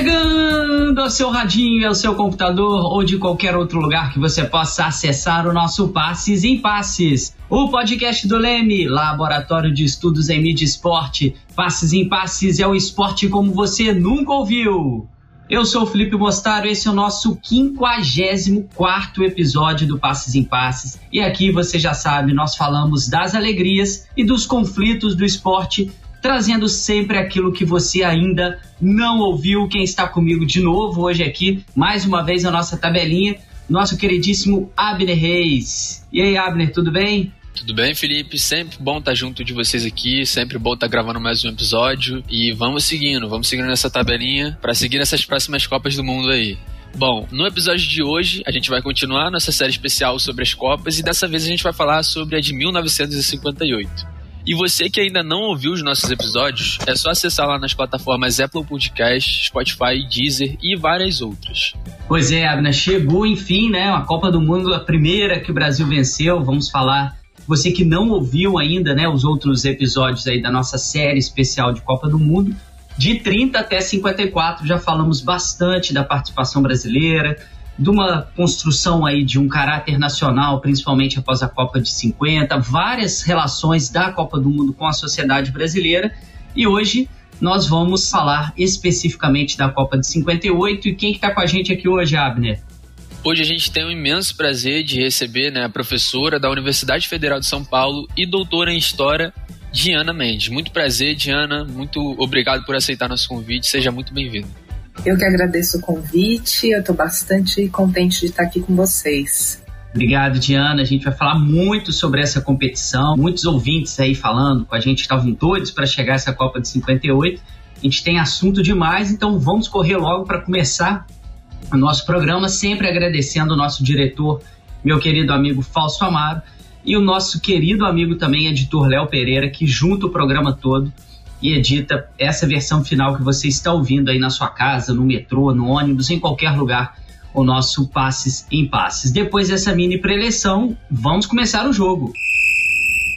Chegando ao seu radinho, ao seu computador ou de qualquer outro lugar que você possa acessar o nosso Passes em Passes, o podcast do Leme, Laboratório de Estudos em Mídia Esporte. Passes em Passes é o esporte como você nunca ouviu. Eu sou o Felipe Mostaro, esse é o nosso 54 episódio do Passes em Passes. E aqui você já sabe, nós falamos das alegrias e dos conflitos do esporte trazendo sempre aquilo que você ainda não ouviu. Quem está comigo de novo hoje aqui, mais uma vez a nossa tabelinha, nosso queridíssimo Abner Reis. E aí, Abner, tudo bem? Tudo bem, Felipe? Sempre bom estar junto de vocês aqui, sempre bom estar gravando mais um episódio e vamos seguindo, vamos seguindo nessa tabelinha para seguir essas próximas Copas do Mundo aí. Bom, no episódio de hoje a gente vai continuar nossa série especial sobre as Copas e dessa vez a gente vai falar sobre a de 1958. E você que ainda não ouviu os nossos episódios, é só acessar lá nas plataformas Apple Podcast, Spotify, Deezer e várias outras. Pois é, Abner, chegou enfim, né? A Copa do Mundo, a primeira que o Brasil venceu. Vamos falar. Você que não ouviu ainda, né, os outros episódios aí da nossa série especial de Copa do Mundo, de 30 até 54 já falamos bastante da participação brasileira, de uma construção aí de um caráter nacional, principalmente após a Copa de 50, várias relações da Copa do Mundo com a sociedade brasileira. E hoje nós vamos falar especificamente da Copa de 58. E quem está que tá com a gente aqui hoje, Abner? Hoje a gente tem o imenso prazer de receber né, a professora da Universidade Federal de São Paulo e doutora em História, Diana Mendes. Muito prazer, Diana. Muito obrigado por aceitar nosso convite. Seja muito bem-vinda. Eu que agradeço o convite, eu estou bastante contente de estar aqui com vocês. Obrigado, Diana. A gente vai falar muito sobre essa competição. Muitos ouvintes aí falando com a gente estavam doidos para chegar essa Copa de 58. A gente tem assunto demais, então vamos correr logo para começar o nosso programa, sempre agradecendo o nosso diretor, meu querido amigo Fausto Amaro, e o nosso querido amigo também, editor Léo Pereira, que junta o programa todo e edita essa versão final que você está ouvindo aí na sua casa, no metrô, no ônibus, em qualquer lugar, o nosso Passes em Passes. Depois dessa mini preleção, vamos começar o jogo.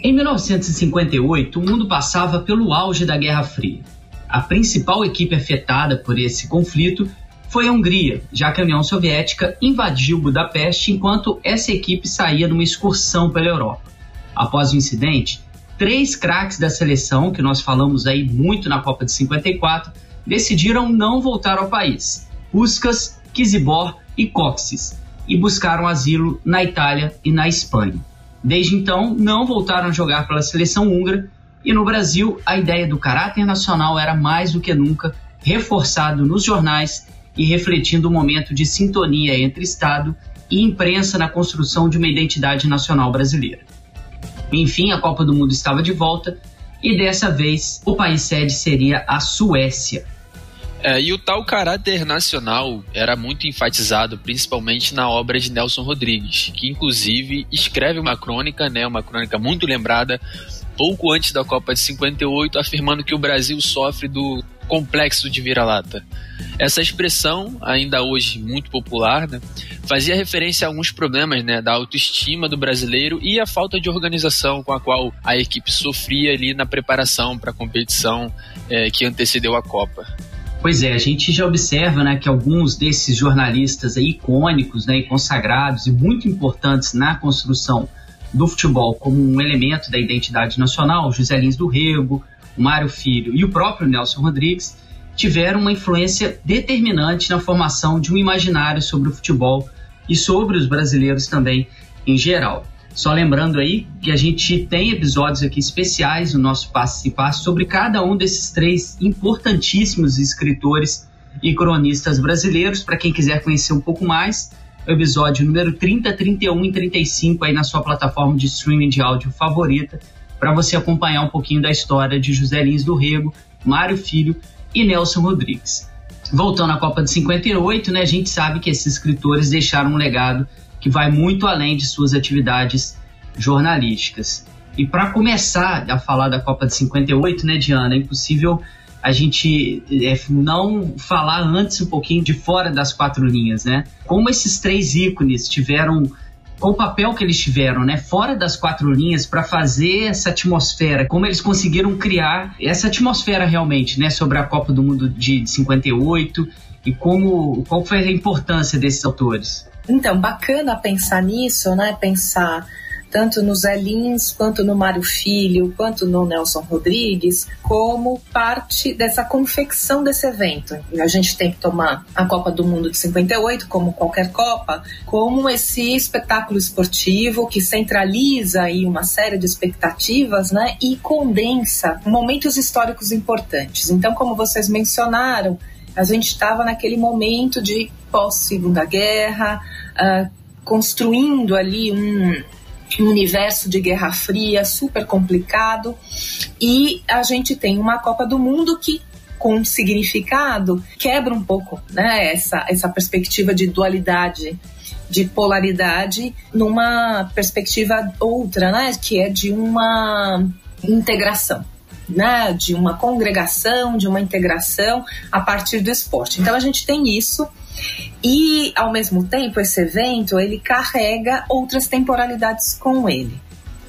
Em 1958, o mundo passava pelo auge da Guerra Fria. A principal equipe afetada por esse conflito foi a Hungria, já que a União Soviética invadiu Budapeste enquanto essa equipe saía numa excursão pela Europa. Após o incidente, três craques da seleção, que nós falamos aí muito na Copa de 54, decidiram não voltar ao país. Puskas, Kizibor e Coxes, e buscaram asilo na Itália e na Espanha. Desde então, não voltaram a jogar pela seleção húngara e no Brasil a ideia do caráter nacional era mais do que nunca reforçado nos jornais e refletindo o um momento de sintonia entre Estado e imprensa na construção de uma identidade nacional brasileira. Enfim, a Copa do Mundo estava de volta e dessa vez o país sede seria a Suécia. É, e o tal caráter nacional era muito enfatizado, principalmente na obra de Nelson Rodrigues, que inclusive escreve uma crônica, né, uma crônica muito lembrada, pouco antes da Copa de 58, afirmando que o Brasil sofre do complexo de vira-lata. Essa expressão, ainda hoje muito popular, né, fazia referência a alguns problemas né, da autoestima do brasileiro e a falta de organização com a qual a equipe sofria ali na preparação para a competição é, que antecedeu a Copa. Pois é, a gente já observa né, que alguns desses jornalistas icônicos né, e consagrados e muito importantes na construção do futebol como um elemento da identidade nacional, José Lins do Rego, Mário Filho e o próprio Nelson Rodrigues, tiveram uma influência determinante na formação de um imaginário sobre o futebol e sobre os brasileiros também em geral. Só lembrando aí que a gente tem episódios aqui especiais no nosso Passe e Passe sobre cada um desses três importantíssimos escritores e cronistas brasileiros. Para quem quiser conhecer um pouco mais, o episódio número 30, 31 e 35 aí na sua plataforma de streaming de áudio favorita, para você acompanhar um pouquinho da história de José Lins do Rego, Mário Filho e Nelson Rodrigues. Voltando à Copa de 58, né, a gente sabe que esses escritores deixaram um legado que vai muito além de suas atividades jornalísticas. E para começar a falar da Copa de 58, né, Diana, é impossível a gente é, não falar antes um pouquinho de fora das quatro linhas, né? Como esses três ícones tiveram o papel que eles tiveram, né, fora das quatro linhas para fazer essa atmosfera, como eles conseguiram criar essa atmosfera realmente, né, sobre a Copa do Mundo de 58 e como qual foi a importância desses autores. Então, bacana pensar nisso, né? Pensar tanto no Zé Lins, quanto no Mário Filho, quanto no Nelson Rodrigues, como parte dessa confecção desse evento. A gente tem que tomar a Copa do Mundo de 58, como qualquer Copa, como esse espetáculo esportivo que centraliza aí uma série de expectativas, né, e condensa momentos históricos importantes. Então, como vocês mencionaram, a gente estava naquele momento de pós-segunda guerra, uh, construindo ali um, um universo de Guerra Fria super complicado e a gente tem uma Copa do Mundo que com significado quebra um pouco né, essa, essa perspectiva de dualidade de polaridade numa perspectiva outra, né, que é de uma integração. Né, de uma congregação, de uma integração a partir do esporte. Então a gente tem isso e, ao mesmo tempo, esse evento ele carrega outras temporalidades com ele.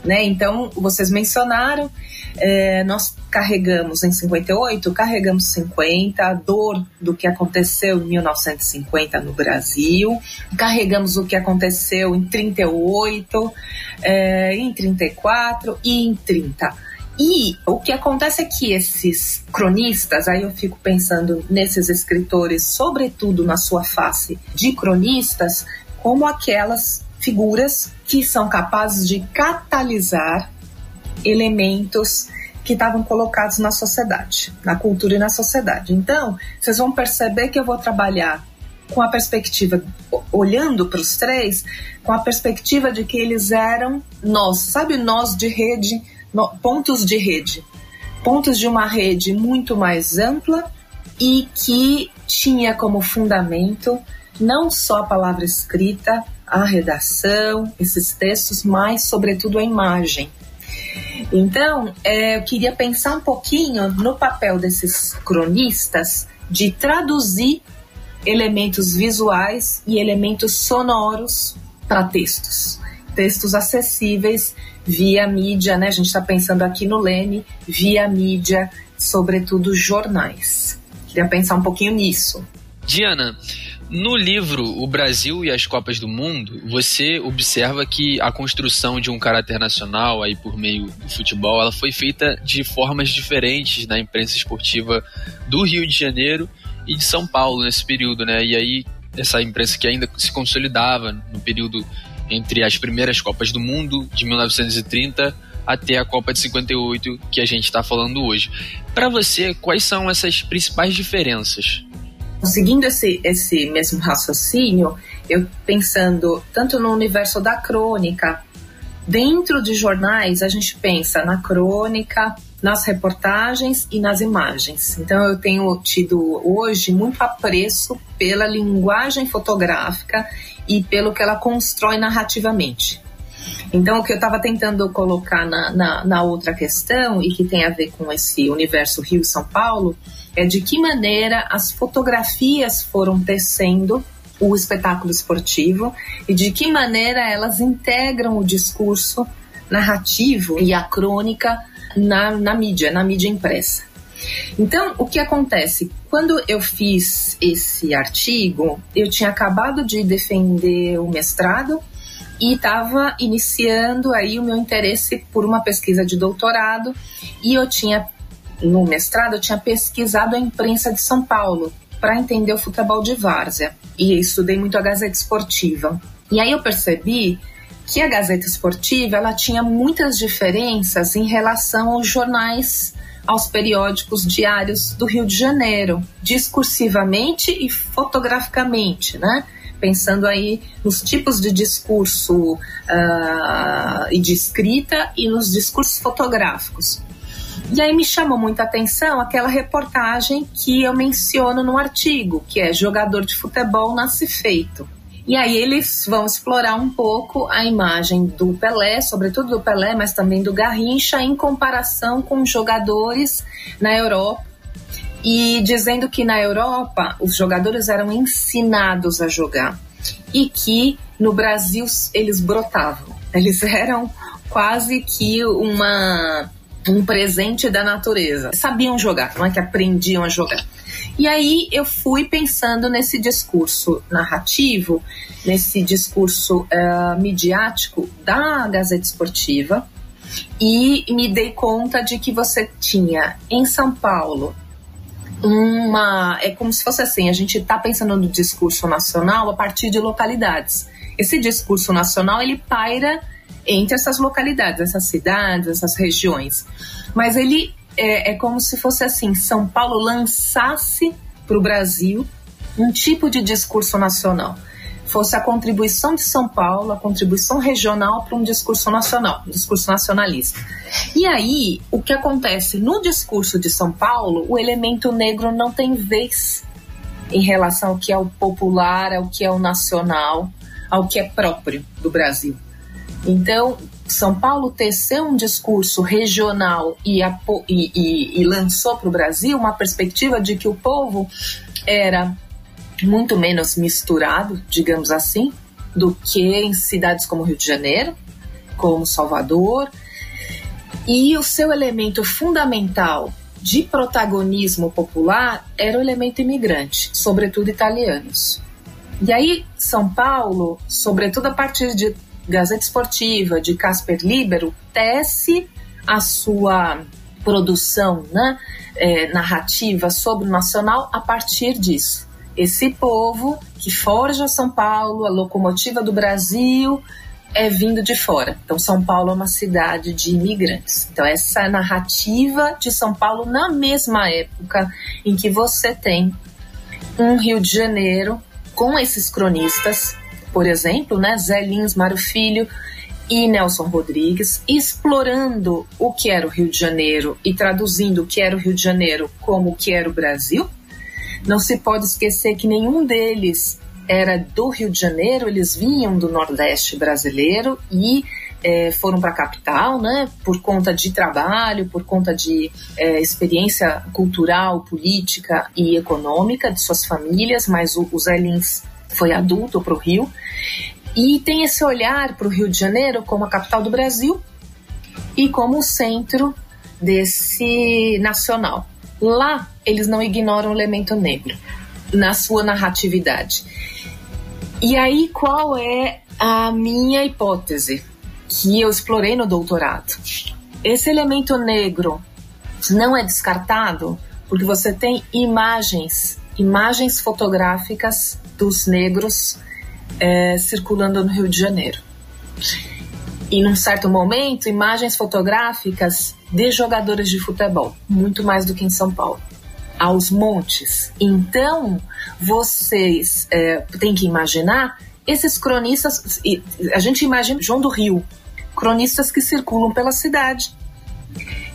Né? Então, vocês mencionaram, é, nós carregamos em 58, carregamos 50, a dor do que aconteceu em 1950 no Brasil, carregamos o que aconteceu em 38, é, em 34 e em 30. E o que acontece é que esses cronistas, aí eu fico pensando nesses escritores, sobretudo na sua face de cronistas, como aquelas figuras que são capazes de catalisar elementos que estavam colocados na sociedade, na cultura e na sociedade. Então, vocês vão perceber que eu vou trabalhar com a perspectiva, olhando para os três, com a perspectiva de que eles eram nós, sabe, nós de rede pontos de rede, pontos de uma rede muito mais ampla e que tinha como fundamento não só a palavra escrita, a redação, esses textos, mas sobretudo a imagem. Então, é, eu queria pensar um pouquinho no papel desses cronistas de traduzir elementos visuais e elementos sonoros para textos textos acessíveis via mídia, né? A gente está pensando aqui no Leme, via mídia, sobretudo jornais. Queria pensar um pouquinho nisso. Diana, no livro O Brasil e as Copas do Mundo, você observa que a construção de um caráter nacional aí por meio do futebol, ela foi feita de formas diferentes na imprensa esportiva do Rio de Janeiro e de São Paulo nesse período, né? E aí essa imprensa que ainda se consolidava no período entre as primeiras Copas do Mundo de 1930 até a Copa de 58 que a gente está falando hoje. Para você, quais são essas principais diferenças? Seguindo esse, esse mesmo raciocínio, eu pensando tanto no universo da crônica, dentro de jornais a gente pensa na crônica, nas reportagens e nas imagens. Então eu tenho tido hoje muito apreço pela linguagem fotográfica e pelo que ela constrói narrativamente. Então, o que eu estava tentando colocar na, na, na, outra questão, e que tem a ver com esse universo Rio-São Paulo, é de que maneira as fotografias foram tecendo o espetáculo esportivo e de que maneira elas integram o discurso narrativo e a crônica na, na mídia, na mídia impressa. Então, o que acontece? Quando eu fiz esse artigo, eu tinha acabado de defender o mestrado e estava iniciando aí o meu interesse por uma pesquisa de doutorado e eu tinha no mestrado eu tinha pesquisado a imprensa de São Paulo para entender o futebol de várzea e estudei muito a Gazeta Esportiva. E aí eu percebi que a Gazeta Esportiva ela tinha muitas diferenças em relação aos jornais aos periódicos diários do Rio de Janeiro, discursivamente e fotograficamente, né? Pensando aí nos tipos de discurso uh, e de escrita e nos discursos fotográficos. E aí me chamou muita atenção aquela reportagem que eu menciono no artigo, que é jogador de futebol nasce feito. E aí eles vão explorar um pouco a imagem do Pelé, sobretudo do Pelé, mas também do Garrincha, em comparação com jogadores na Europa. E dizendo que na Europa os jogadores eram ensinados a jogar. e que no Brasil eles brotavam. Eles eram quase que uma um presente da natureza. Sabiam jogar, não é que aprendiam a jogar. E aí eu fui pensando nesse discurso narrativo, nesse discurso uh, midiático da Gazeta Esportiva, e me dei conta de que você tinha em São Paulo uma. É como se fosse assim: a gente está pensando no discurso nacional a partir de localidades. Esse discurso nacional ele paira entre essas localidades, essas cidades, essas regiões. Mas ele é, é como se fosse assim: São Paulo lançasse para o Brasil um tipo de discurso nacional. Fosse a contribuição de São Paulo, a contribuição regional para um discurso nacional, um discurso nacionalista. E aí, o que acontece? No discurso de São Paulo, o elemento negro não tem vez em relação ao que é o popular, ao que é o nacional, ao que é próprio do Brasil. Então, São Paulo teceu um discurso regional e, e, e, e lançou para o Brasil uma perspectiva de que o povo era muito menos misturado, digamos assim, do que em cidades como Rio de Janeiro, como Salvador. E o seu elemento fundamental de protagonismo popular era o elemento imigrante, sobretudo italianos. E aí, São Paulo, sobretudo a partir de Gazeta Esportiva, de Casper Libero, tece a sua produção né, é, narrativa sobre o nacional a partir disso. Esse povo que forja São Paulo, a locomotiva do Brasil, é vindo de fora. Então, São Paulo é uma cidade de imigrantes. Então, essa narrativa de São Paulo na mesma época em que você tem um Rio de Janeiro com esses cronistas por exemplo, né, Zé Lins, Mário Filho e Nelson Rodrigues, explorando o que era o Rio de Janeiro e traduzindo o que era o Rio de Janeiro como o que era o Brasil. Não se pode esquecer que nenhum deles era do Rio de Janeiro, eles vinham do Nordeste brasileiro e é, foram para a capital, né, por conta de trabalho, por conta de é, experiência cultural, política e econômica de suas famílias, mas o, o foi adulto para o Rio, e tem esse olhar para o Rio de Janeiro como a capital do Brasil e como o centro desse nacional. Lá, eles não ignoram o elemento negro na sua narratividade. E aí, qual é a minha hipótese que eu explorei no doutorado? Esse elemento negro não é descartado porque você tem imagens, imagens fotográficas dos negros é, circulando no Rio de Janeiro. E num certo momento, imagens fotográficas de jogadores de futebol, muito mais do que em São Paulo, aos montes. Então, vocês é, têm que imaginar esses cronistas. A gente imagina João do Rio, cronistas que circulam pela cidade,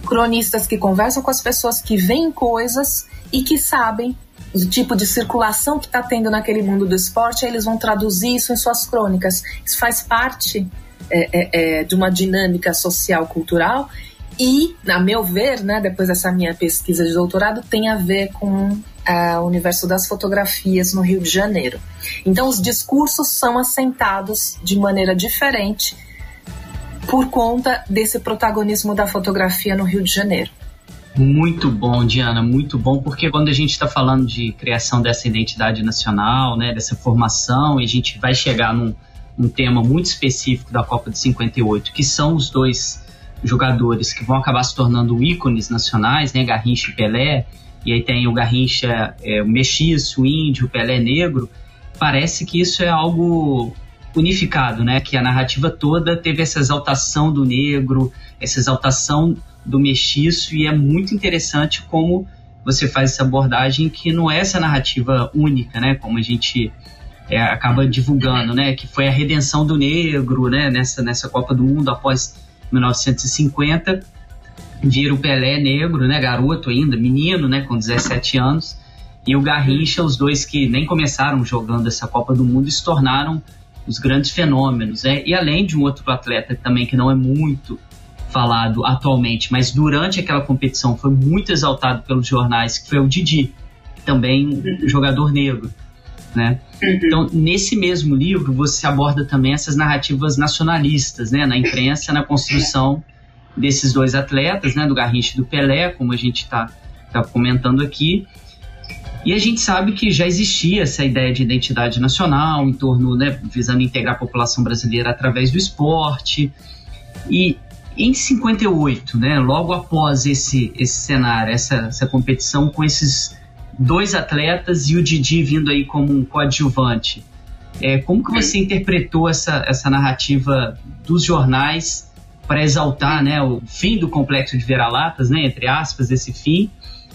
cronistas que conversam com as pessoas, que veem coisas e que sabem o tipo de circulação que está tendo naquele mundo do esporte, aí eles vão traduzir isso em suas crônicas. Isso faz parte é, é, é, de uma dinâmica social cultural e, a meu ver, né, depois dessa minha pesquisa de doutorado, tem a ver com é, o universo das fotografias no Rio de Janeiro. Então, os discursos são assentados de maneira diferente por conta desse protagonismo da fotografia no Rio de Janeiro. Muito bom, Diana, muito bom, porque quando a gente está falando de criação dessa identidade nacional, né, dessa formação, e a gente vai chegar num, num tema muito específico da Copa de 58, que são os dois jogadores que vão acabar se tornando ícones nacionais, né, Garrincha e Pelé, e aí tem o Garrincha, é, o mexiço, o índio, o Pelé negro, parece que isso é algo unificado, né, que a narrativa toda teve essa exaltação do negro, essa exaltação do mestiço e é muito interessante como você faz essa abordagem que não é essa narrativa única, né? Como a gente é, acaba divulgando, né? Que foi a redenção do negro, né? Nessa, nessa Copa do Mundo após 1950. Vira o Pelé negro, né? Garoto ainda, menino, né? Com 17 anos. E o Garrincha, os dois que nem começaram jogando essa Copa do Mundo, se tornaram os grandes fenômenos. Né? E além de um outro atleta também que não é muito falado atualmente, mas durante aquela competição foi muito exaltado pelos jornais, que foi o Didi, também jogador negro. né? Então, nesse mesmo livro, você aborda também essas narrativas nacionalistas, né? Na imprensa, na construção desses dois atletas, né? Do Garrincha e do Pelé, como a gente está tá comentando aqui. E a gente sabe que já existia essa ideia de identidade nacional em torno, né, visando integrar a população brasileira através do esporte. E em 58, né, logo após esse, esse cenário, essa, essa competição com esses dois atletas e o Didi vindo aí como um coadjuvante, é, como que você interpretou essa, essa narrativa dos jornais para exaltar né, o fim do complexo de vira-latas, né, entre aspas, esse fim,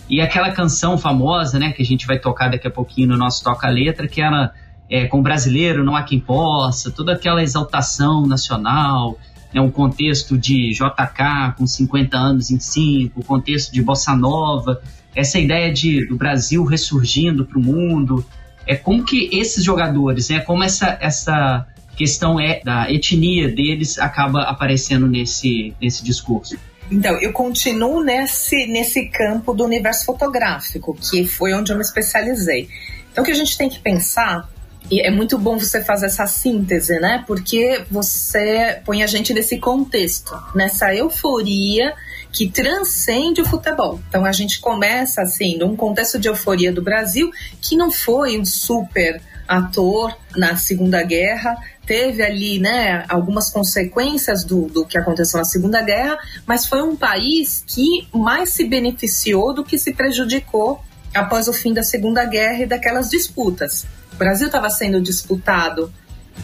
e aquela canção famosa, né, que a gente vai tocar daqui a pouquinho no nosso Toca-Letra, que era é, com brasileiro não há quem possa, toda aquela exaltação nacional, né, um contexto de JK com 50 anos em 5, o contexto de Bossa Nova, essa ideia de do Brasil ressurgindo para o mundo, é como que esses jogadores, né, como essa, essa questão é da etnia deles acaba aparecendo nesse, nesse discurso. Então, eu continuo nesse, nesse campo do universo fotográfico, que foi onde eu me especializei. Então, o que a gente tem que pensar, e é muito bom você fazer essa síntese, né? Porque você põe a gente nesse contexto, nessa euforia que transcende o futebol. Então, a gente começa, assim, num contexto de euforia do Brasil, que não foi um super ator na Segunda Guerra, teve ali né, algumas consequências do, do que aconteceu na Segunda Guerra, mas foi um país que mais se beneficiou do que se prejudicou após o fim da Segunda Guerra e daquelas disputas. O Brasil estava sendo disputado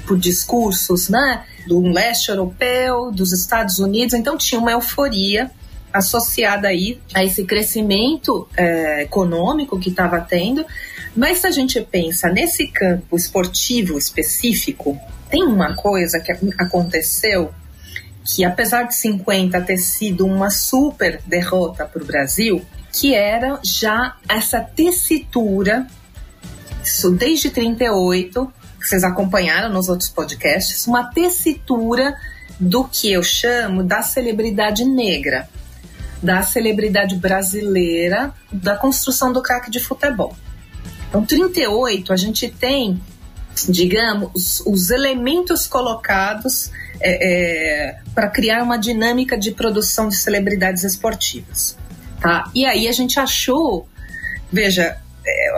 por discursos né, do leste europeu, dos Estados Unidos, então tinha uma euforia associada aí a esse crescimento é, econômico que estava tendo. Mas se a gente pensa nesse campo esportivo específico, tem uma coisa que aconteceu que, apesar de 50 ter sido uma super derrota para o Brasil, que era já essa tessitura, isso desde 38, que vocês acompanharam nos outros podcasts, uma tessitura do que eu chamo da celebridade negra, da celebridade brasileira, da construção do craque de futebol. Então, 38, a gente tem, digamos, os, os elementos colocados é, é, para criar uma dinâmica de produção de celebridades esportivas. Tá? E aí a gente achou, veja,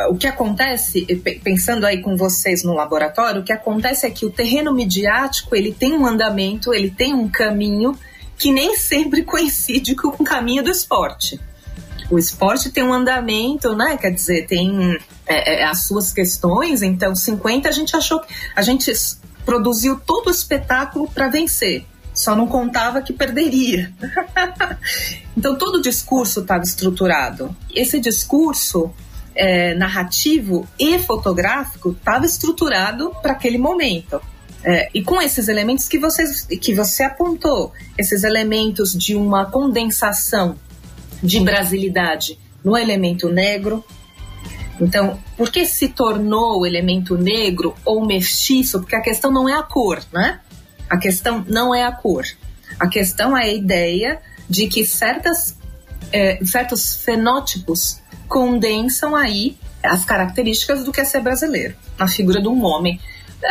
o que acontece, pensando aí com vocês no laboratório, o que acontece é que o terreno midiático ele tem um andamento, ele tem um caminho que nem sempre coincide com o caminho do esporte. O esporte tem um andamento, né? Quer dizer, tem é, é, as suas questões. Então, 50 a gente achou que a gente produziu todo o espetáculo para vencer. Só não contava que perderia. então, todo o discurso estava estruturado. Esse discurso é, narrativo e fotográfico estava estruturado para aquele momento. É, e com esses elementos que, vocês, que você apontou, esses elementos de uma condensação de brasilidade no elemento negro. Então, por que se tornou o elemento negro ou mestiço? Porque a questão não é a cor, né? A questão não é a cor. A questão é a ideia de que certas, é, certos fenótipos condensam aí as características do que é ser brasileiro, na figura de um homem.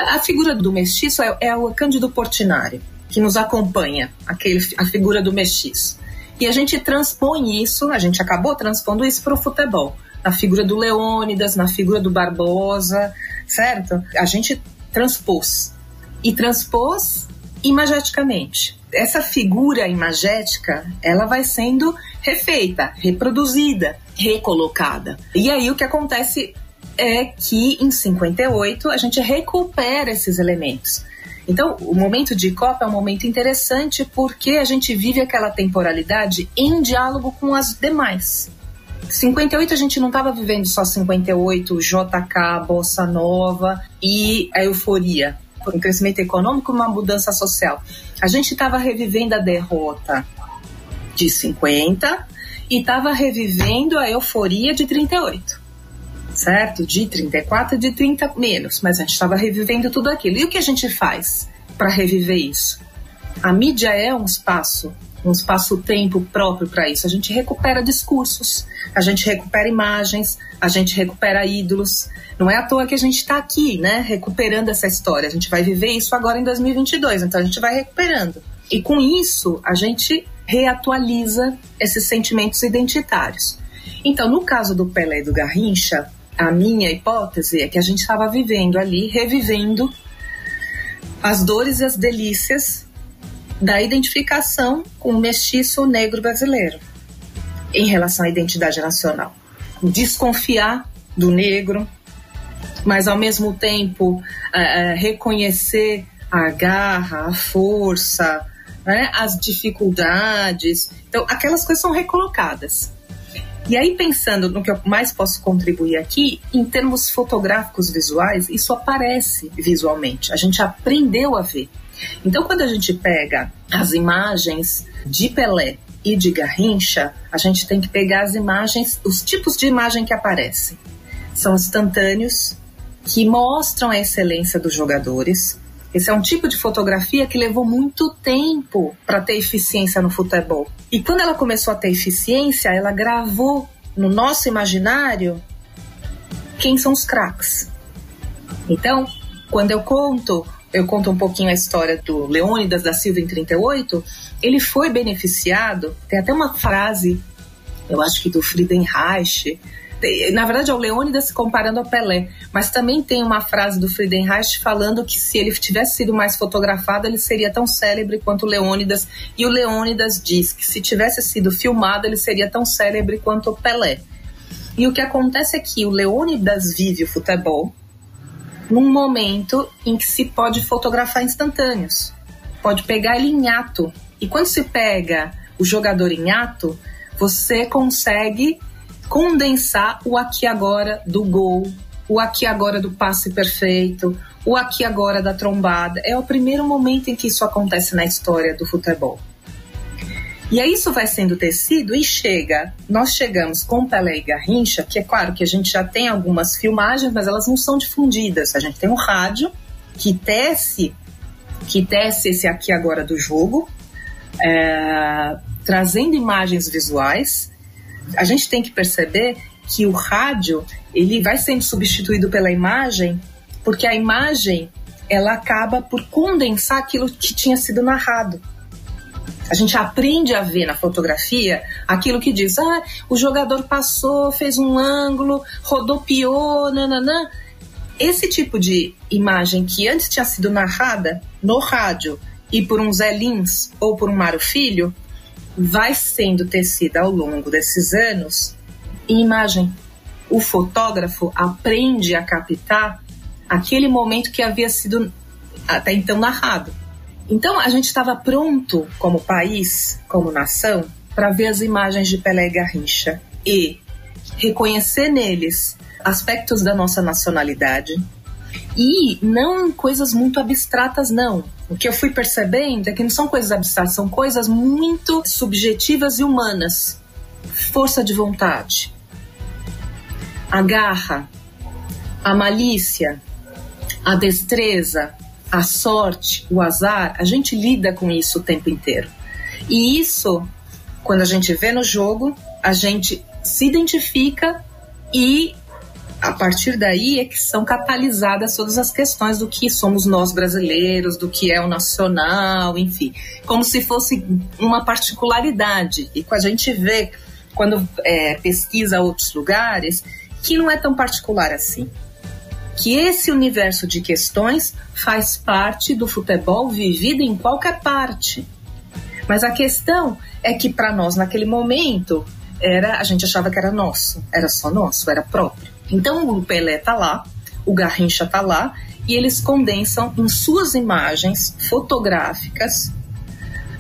A figura do mestiço é, é o Cândido Portinari, que nos acompanha, aquele, a figura do mestiço. E a gente transpõe isso, a gente acabou transpondo isso para o futebol. Na figura do Leônidas, na figura do Barbosa, certo? A gente transpôs. E transpôs imageticamente. Essa figura imagética, ela vai sendo refeita, reproduzida, recolocada. E aí o que acontece é que em 58 a gente recupera esses elementos. Então, o momento de Copa é um momento interessante porque a gente vive aquela temporalidade em diálogo com as demais. 58 a gente não estava vivendo só 58, JK, Bossa Nova e a euforia. Um crescimento econômico e uma mudança social. A gente estava revivendo a derrota de 50 e estava revivendo a euforia de 38 certo? De 34 de 30 menos, mas a gente estava revivendo tudo aquilo. E o que a gente faz para reviver isso? A mídia é um espaço um espaço-tempo próprio para isso. A gente recupera discursos, a gente recupera imagens, a gente recupera ídolos. Não é à toa que a gente está aqui, né, recuperando essa história. A gente vai viver isso agora em 2022, então a gente vai recuperando. E com isso, a gente reatualiza esses sentimentos identitários. Então, no caso do Pelé e do Garrincha, a minha hipótese é que a gente estava vivendo ali, revivendo as dores e as delícias da identificação com o mestiço negro brasileiro em relação à identidade nacional. Desconfiar do negro, mas ao mesmo tempo uh, reconhecer a garra, a força, né, as dificuldades. Então, aquelas coisas são recolocadas. E aí, pensando no que eu mais posso contribuir aqui, em termos fotográficos visuais, isso aparece visualmente. A gente aprendeu a ver. Então, quando a gente pega as imagens de Pelé e de Garrincha, a gente tem que pegar as imagens, os tipos de imagem que aparecem. São instantâneos, que mostram a excelência dos jogadores. Esse é um tipo de fotografia que levou muito tempo para ter eficiência no futebol. E quando ela começou a ter eficiência, ela gravou no nosso imaginário quem são os craques. Então, quando eu conto eu conto um pouquinho a história do Leônidas da Silva em 38, ele foi beneficiado, tem até uma frase, eu acho que do Friedenreich, na verdade é o Leônidas se comparando ao Pelé, mas também tem uma frase do Friedenreich falando que se ele tivesse sido mais fotografado, ele seria tão célebre quanto o Leônidas, e o Leônidas diz que se tivesse sido filmado, ele seria tão célebre quanto o Pelé. E o que acontece é que o Leônidas vive o futebol, num momento em que se pode fotografar instantâneos. Pode pegar ele em ato. E quando se pega o jogador em ato, você consegue condensar o aqui agora do gol, o aqui agora do passe perfeito, o aqui agora da trombada. É o primeiro momento em que isso acontece na história do futebol. E aí isso vai sendo tecido e chega, nós chegamos com Pelé e Garrincha, que é claro que a gente já tem algumas filmagens, mas elas não são difundidas. A gente tem um rádio que tece, que tece esse aqui agora do jogo, é, trazendo imagens visuais. A gente tem que perceber que o rádio ele vai sendo substituído pela imagem, porque a imagem ela acaba por condensar aquilo que tinha sido narrado. A gente aprende a ver na fotografia aquilo que diz: ah, o jogador passou, fez um ângulo, rodopiou, nananã. Esse tipo de imagem que antes tinha sido narrada no rádio e por um Zé Lins ou por um Mário Filho, vai sendo tecida ao longo desses anos em imagem. O fotógrafo aprende a captar aquele momento que havia sido até então narrado. Então a gente estava pronto como país, como nação, para ver as imagens de Pelé e Garrincha e reconhecer neles aspectos da nossa nacionalidade e não coisas muito abstratas não. O que eu fui percebendo é que não são coisas abstratas, são coisas muito subjetivas e humanas. Força de vontade, a garra, a malícia, a destreza, a sorte, o azar, a gente lida com isso o tempo inteiro. E isso, quando a gente vê no jogo, a gente se identifica e a partir daí é que são catalisadas todas as questões do que somos nós brasileiros, do que é o nacional, enfim, como se fosse uma particularidade. E a gente vê, quando é, pesquisa outros lugares, que não é tão particular assim que esse universo de questões faz parte do futebol vivido em qualquer parte. Mas a questão é que para nós naquele momento era a gente achava que era nosso, era só nosso, era próprio. Então o Pelé tá lá, o Garrincha tá lá e eles condensam em suas imagens fotográficas,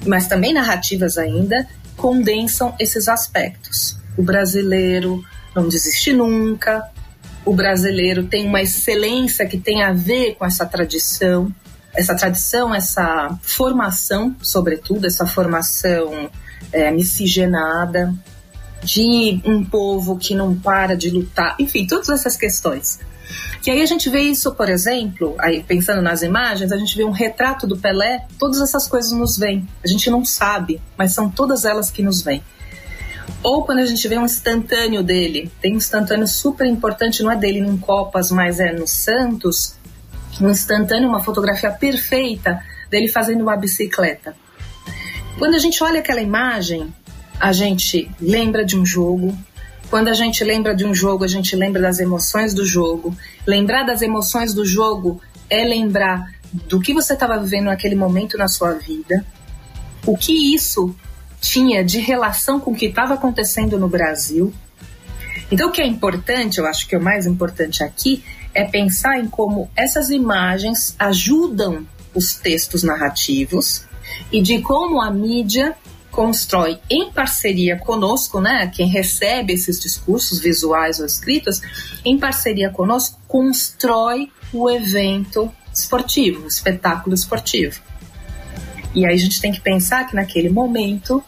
mas também narrativas ainda, condensam esses aspectos. O brasileiro não desiste nunca, o brasileiro tem uma excelência que tem a ver com essa tradição, essa tradição, essa formação, sobretudo, essa formação é, miscigenada. De um povo que não para de lutar, enfim, todas essas questões. E aí a gente vê isso, por exemplo, aí pensando nas imagens, a gente vê um retrato do Pelé, todas essas coisas nos vêm. A gente não sabe, mas são todas elas que nos vêm. Ou quando a gente vê um instantâneo dele, tem um instantâneo super importante, não é dele em Copas, mas é no Santos, um instantâneo, uma fotografia perfeita dele fazendo uma bicicleta. Quando a gente olha aquela imagem, a gente lembra de um jogo. Quando a gente lembra de um jogo, a gente lembra das emoções do jogo. Lembrar das emoções do jogo é lembrar do que você estava vivendo naquele momento na sua vida, o que isso tinha de relação com o que estava acontecendo no Brasil. Então, o que é importante, eu acho que é o mais importante aqui, é pensar em como essas imagens ajudam os textos narrativos e de como a mídia constrói em parceria conosco, né, quem recebe esses discursos visuais ou escritos, em parceria conosco, constrói o evento esportivo, o espetáculo esportivo. E aí a gente tem que pensar que naquele momento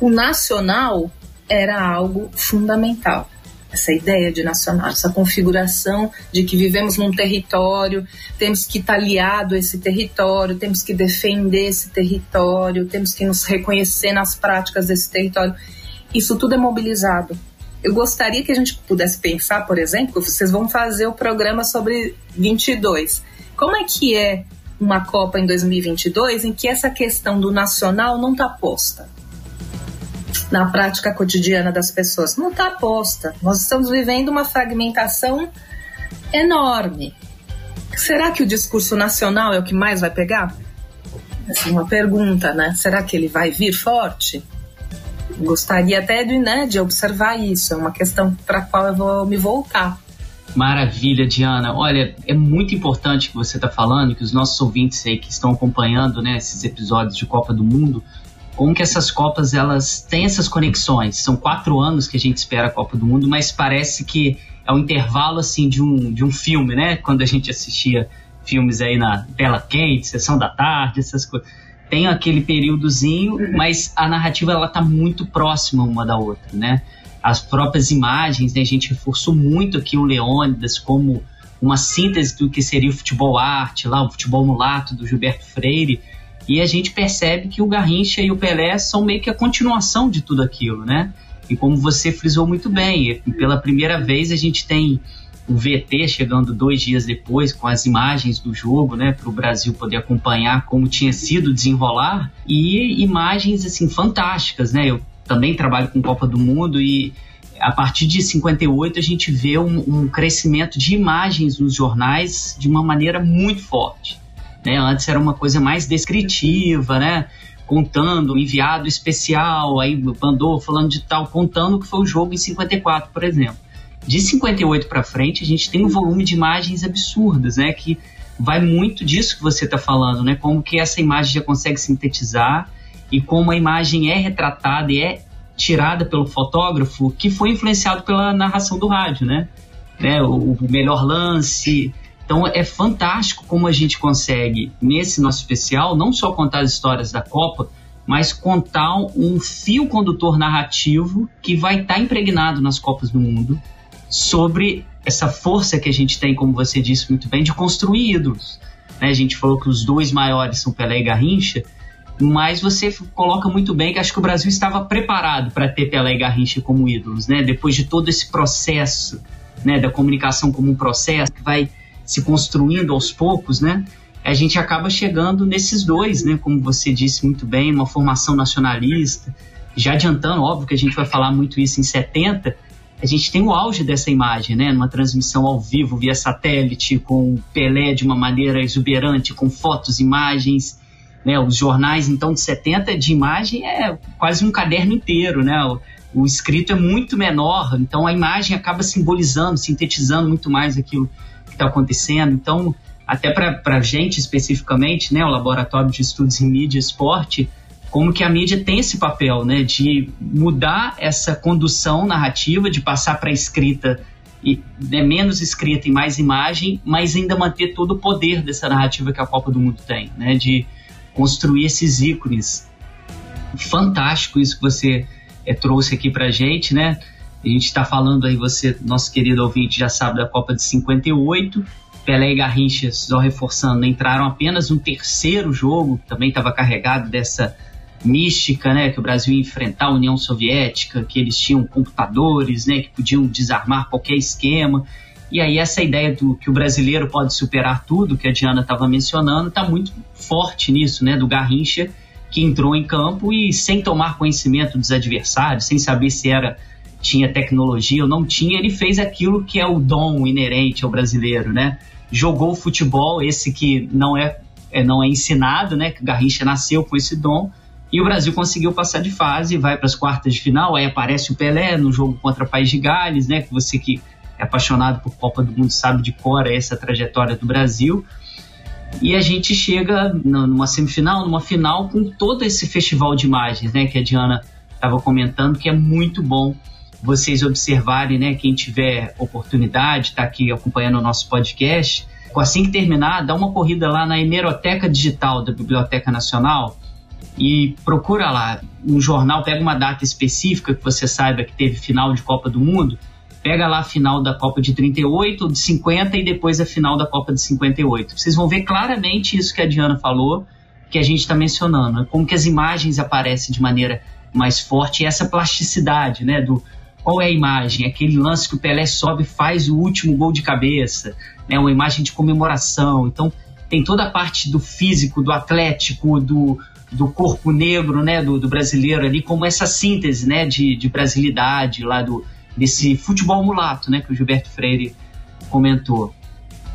o nacional era algo fundamental essa ideia de nacional, essa configuração de que vivemos num território, temos que estar aliado a esse território, temos que defender esse território, temos que nos reconhecer nas práticas desse território. Isso tudo é mobilizado. Eu gostaria que a gente pudesse pensar, por exemplo, vocês vão fazer o programa sobre 22. Como é que é uma Copa em 2022 em que essa questão do nacional não está posta? Na prática cotidiana das pessoas. Não está posta. Nós estamos vivendo uma fragmentação enorme. Será que o discurso nacional é o que mais vai pegar? Assim, uma pergunta, né? Será que ele vai vir forte? Gostaria até de, né, de observar isso. É uma questão para a qual eu vou me voltar. Maravilha, Diana. Olha, é muito importante que você está falando, que os nossos ouvintes aí que estão acompanhando né, esses episódios de Copa do Mundo como que essas Copas elas têm essas conexões. São quatro anos que a gente espera a Copa do Mundo, mas parece que é um intervalo assim de um, de um filme, né? Quando a gente assistia filmes aí na tela quente, sessão da tarde, essas coisas. Tem aquele períodozinho, uhum. mas a narrativa ela tá muito próxima uma da outra, né? As próprias imagens, né? A gente reforçou muito aqui o Leônidas como uma síntese do que seria o futebol arte, lá o futebol mulato do Gilberto Freire e a gente percebe que o Garrincha e o Pelé são meio que a continuação de tudo aquilo, né? E como você frisou muito bem, pela primeira vez a gente tem o VT chegando dois dias depois com as imagens do jogo, né, para o Brasil poder acompanhar como tinha sido desenrolar e imagens assim fantásticas, né? Eu também trabalho com Copa do Mundo e a partir de 58 a gente vê um, um crescimento de imagens nos jornais de uma maneira muito forte. Né? Antes era uma coisa mais descritiva, né? Contando enviado especial, aí mandou falando de tal, contando o que foi o jogo em 54, por exemplo. De 58 para frente, a gente tem um volume de imagens absurdas, né? Que vai muito disso que você está falando, né? Como que essa imagem já consegue sintetizar e como a imagem é retratada e é tirada pelo fotógrafo que foi influenciado pela narração do rádio, né? né? O, o melhor lance, então é fantástico como a gente consegue, nesse nosso especial, não só contar as histórias da Copa, mas contar um fio condutor narrativo que vai estar tá impregnado nas Copas do Mundo sobre essa força que a gente tem, como você disse muito bem, de construir ídolos. Né? A gente falou que os dois maiores são Pelé e Garrincha, mas você coloca muito bem que acho que o Brasil estava preparado para ter Pelé e Garrincha como ídolos, né? Depois de todo esse processo, né, da comunicação como um processo que vai se construindo aos poucos, né? A gente acaba chegando nesses dois, né? Como você disse muito bem, uma formação nacionalista. Já adiantando, óbvio que a gente vai falar muito isso em 70, a gente tem o auge dessa imagem, né? Numa transmissão ao vivo via satélite, com Pelé de uma maneira exuberante, com fotos, imagens, né? Os jornais, então, de 70 de imagem é quase um caderno inteiro, né? O, o escrito é muito menor, então a imagem acaba simbolizando, sintetizando muito mais aquilo está acontecendo. Então, até para a gente especificamente, né, o Laboratório de Estudos em Mídia e Esporte, como que a mídia tem esse papel, né, de mudar essa condução narrativa, de passar para a escrita e né, menos escrita e mais imagem, mas ainda manter todo o poder dessa narrativa que a Copa do Mundo tem, né, de construir esses ícones. Fantástico isso que você é, trouxe aqui pra gente, né? A gente está falando aí, você, nosso querido ouvinte, já sabe da Copa de 58. Pelé e Garrincha, só reforçando, entraram apenas no terceiro jogo, também estava carregado dessa mística, né, que o Brasil ia enfrentar a União Soviética, que eles tinham computadores, né, que podiam desarmar qualquer esquema. E aí essa ideia do que o brasileiro pode superar tudo, que a Diana estava mencionando, está muito forte nisso, né, do Garrincha, que entrou em campo e sem tomar conhecimento dos adversários, sem saber se era tinha tecnologia ou não tinha, ele fez aquilo que é o dom inerente ao brasileiro, né? Jogou futebol, esse que não é, é não é ensinado, né? Que Garrincha nasceu com esse dom e o Brasil conseguiu passar de fase, vai para as quartas de final, aí aparece o Pelé no jogo contra País de Gales, né? Que você que é apaixonado por Copa do Mundo sabe de cor essa trajetória do Brasil. E a gente chega numa semifinal, numa final com todo esse festival de imagens, né? Que a Diana estava comentando, que é muito bom vocês observarem, né? Quem tiver oportunidade, está aqui acompanhando o nosso podcast. Assim que terminar, dá uma corrida lá na hemeroteca digital da Biblioteca Nacional e procura lá um jornal, pega uma data específica que você saiba que teve final de Copa do Mundo, pega lá a final da Copa de 38, de 50 e depois a final da Copa de 58. Vocês vão ver claramente isso que a Diana falou, que a gente está mencionando, como que as imagens aparecem de maneira mais forte e essa plasticidade, né, do qual é a imagem? Aquele lance que o Pelé sobe faz o último gol de cabeça, né, uma imagem de comemoração. Então tem toda a parte do físico, do atlético, do, do corpo negro, né, do, do brasileiro ali, como essa síntese, né, de, de brasilidade lá do desse futebol mulato, né, que o Gilberto Freire comentou.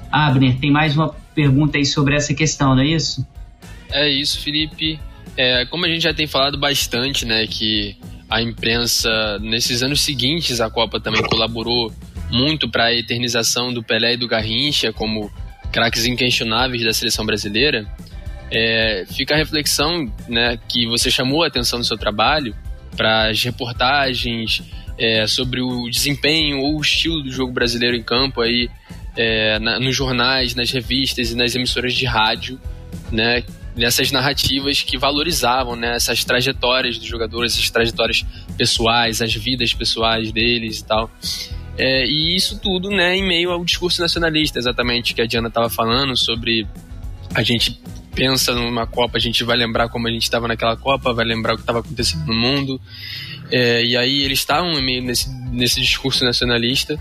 Abner, tem mais uma pergunta aí sobre essa questão, não é isso? É isso, Felipe. É, como a gente já tem falado bastante, né, que a imprensa nesses anos seguintes a Copa também colaborou muito para a eternização do Pelé e do Garrincha como craques inquestionáveis da seleção brasileira. É, fica a reflexão né, que você chamou a atenção no seu trabalho para as reportagens é, sobre o desempenho ou o estilo do jogo brasileiro em campo aí é, na, nos jornais, nas revistas e nas emissoras de rádio, né, nessas narrativas que valorizavam né, essas trajetórias dos jogadores, essas trajetórias pessoais, as vidas pessoais deles e tal. É, e isso tudo né, em meio ao discurso nacionalista, exatamente, que a Diana estava falando sobre a gente pensa numa Copa, a gente vai lembrar como a gente estava naquela Copa, vai lembrar o que estava acontecendo no mundo. É, e aí eles estavam meio nesse, nesse discurso nacionalista.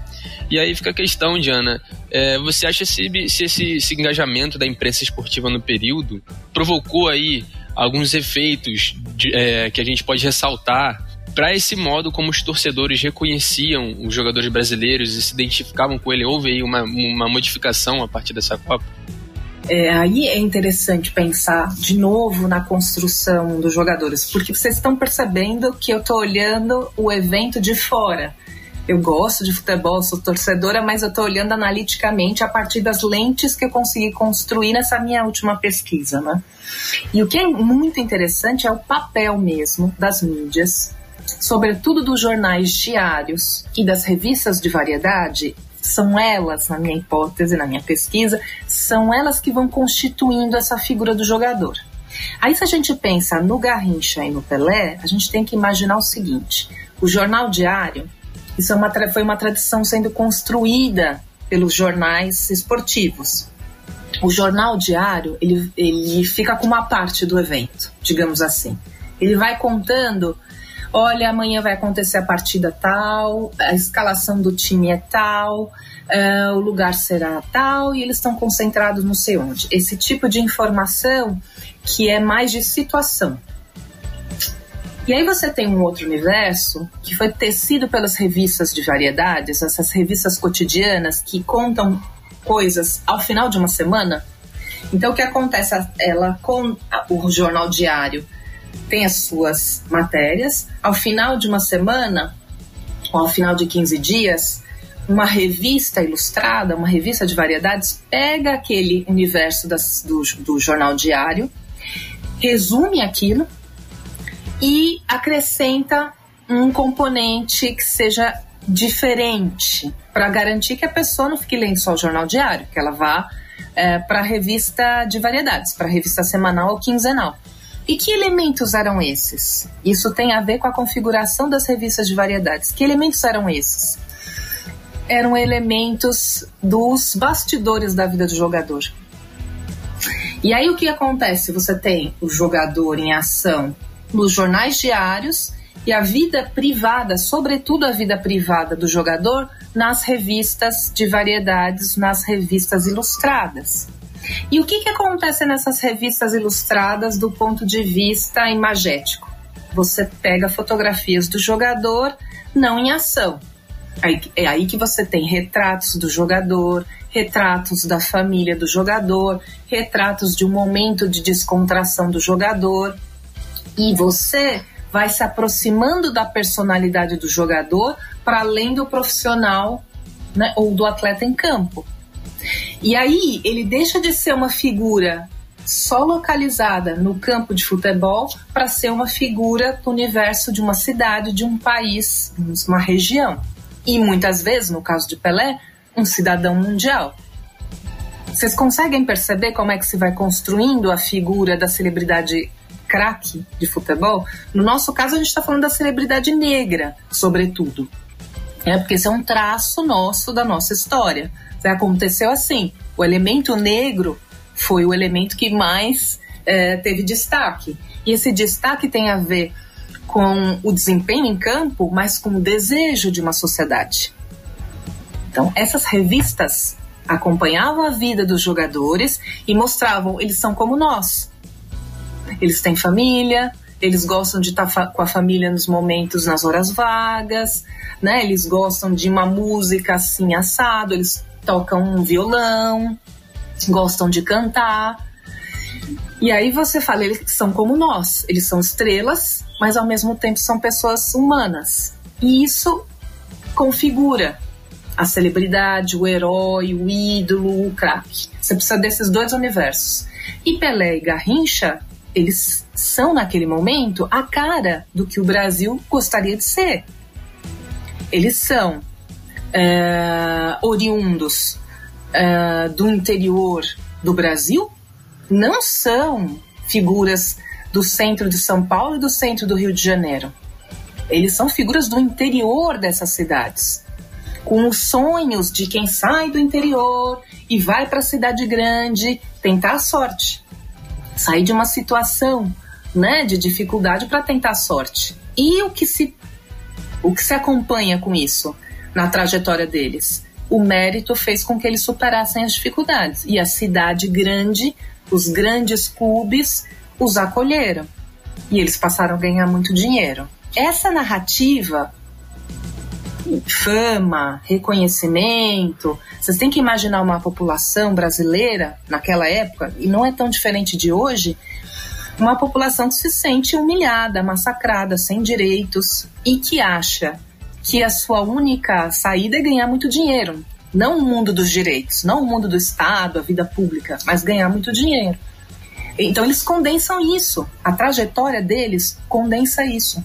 E aí fica a questão, Diana, é, você acha se, se esse, esse engajamento da imprensa esportiva no período provocou aí alguns efeitos de, é, que a gente pode ressaltar para esse modo como os torcedores reconheciam os jogadores brasileiros e se identificavam com ele? Houve aí uma, uma modificação a partir dessa Copa? É, aí é interessante pensar de novo na construção dos jogadores, porque vocês estão percebendo que eu estou olhando o evento de fora. Eu gosto de futebol, sou torcedora, mas eu estou olhando analiticamente a partir das lentes que eu consegui construir nessa minha última pesquisa, né? E o que é muito interessante é o papel mesmo das mídias, sobretudo dos jornais diários e das revistas de variedade, são elas, na minha hipótese, na minha pesquisa, são elas que vão constituindo essa figura do jogador. Aí, se a gente pensa no Garrincha e no Pelé, a gente tem que imaginar o seguinte: o jornal diário, isso é uma, foi uma tradição sendo construída pelos jornais esportivos. O jornal diário, ele, ele fica com uma parte do evento, digamos assim. Ele vai contando olha, amanhã vai acontecer a partida tal, a escalação do time é tal, uh, o lugar será tal, e eles estão concentrados não sei onde. Esse tipo de informação que é mais de situação. E aí você tem um outro universo que foi tecido pelas revistas de variedades, essas revistas cotidianas que contam coisas ao final de uma semana. Então o que acontece? Ela com o jornal diário tem as suas matérias. Ao final de uma semana, ou ao final de 15 dias, uma revista ilustrada, uma revista de variedades, pega aquele universo das, do, do jornal diário, resume aquilo e acrescenta um componente que seja diferente para garantir que a pessoa não fique lendo só o jornal diário, que ela vá é, para a revista de variedades, para a revista semanal ou quinzenal. E que elementos eram esses? Isso tem a ver com a configuração das revistas de variedades. Que elementos eram esses? Eram elementos dos bastidores da vida do jogador. E aí o que acontece? Você tem o jogador em ação nos jornais diários e a vida privada, sobretudo a vida privada do jogador, nas revistas de variedades, nas revistas ilustradas. E o que, que acontece nessas revistas ilustradas do ponto de vista imagético? Você pega fotografias do jogador não em ação. É aí que você tem retratos do jogador, retratos da família do jogador, retratos de um momento de descontração do jogador. E você vai se aproximando da personalidade do jogador para além do profissional né, ou do atleta em campo. E aí ele deixa de ser uma figura só localizada no campo de futebol para ser uma figura do universo de uma cidade, de um país, uma região. E muitas vezes, no caso de Pelé, um cidadão mundial. Vocês conseguem perceber como é que se vai construindo a figura da celebridade craque de futebol? No nosso caso, a gente está falando da celebridade negra, sobretudo. É porque esse é um traço nosso da nossa história. Aconteceu assim: o elemento negro foi o elemento que mais é, teve destaque. E esse destaque tem a ver com o desempenho em campo, mas com o desejo de uma sociedade. Então, essas revistas acompanhavam a vida dos jogadores e mostravam eles são como nós. Eles têm família, eles gostam de estar com a família nos momentos, nas horas vagas, né? Eles gostam de uma música assim assado, eles tocam um violão, gostam de cantar. E aí você fala, eles são como nós, eles são estrelas, mas ao mesmo tempo são pessoas humanas. E isso configura a celebridade, o herói, o ídolo, o craque. Você precisa desses dois universos. E Pelé e Garrincha, eles são naquele momento a cara do que o Brasil gostaria de ser. Eles são é, oriundos é, do interior do Brasil, não são figuras do centro de São Paulo e do centro do Rio de Janeiro. Eles são figuras do interior dessas cidades com os sonhos de quem sai do interior e vai para a cidade grande tentar a sorte, sair de uma situação, né, de dificuldade para tentar a sorte. E o que se o que se acompanha com isso na trajetória deles? O mérito fez com que eles superassem as dificuldades e a cidade grande, os grandes clubes os acolheram e eles passaram a ganhar muito dinheiro. Essa narrativa fama, reconhecimento. Vocês têm que imaginar uma população brasileira naquela época, e não é tão diferente de hoje, uma população que se sente humilhada, massacrada, sem direitos e que acha que a sua única saída é ganhar muito dinheiro. Não o mundo dos direitos, não o mundo do Estado, a vida pública, mas ganhar muito dinheiro. Então eles condensam isso. A trajetória deles condensa isso.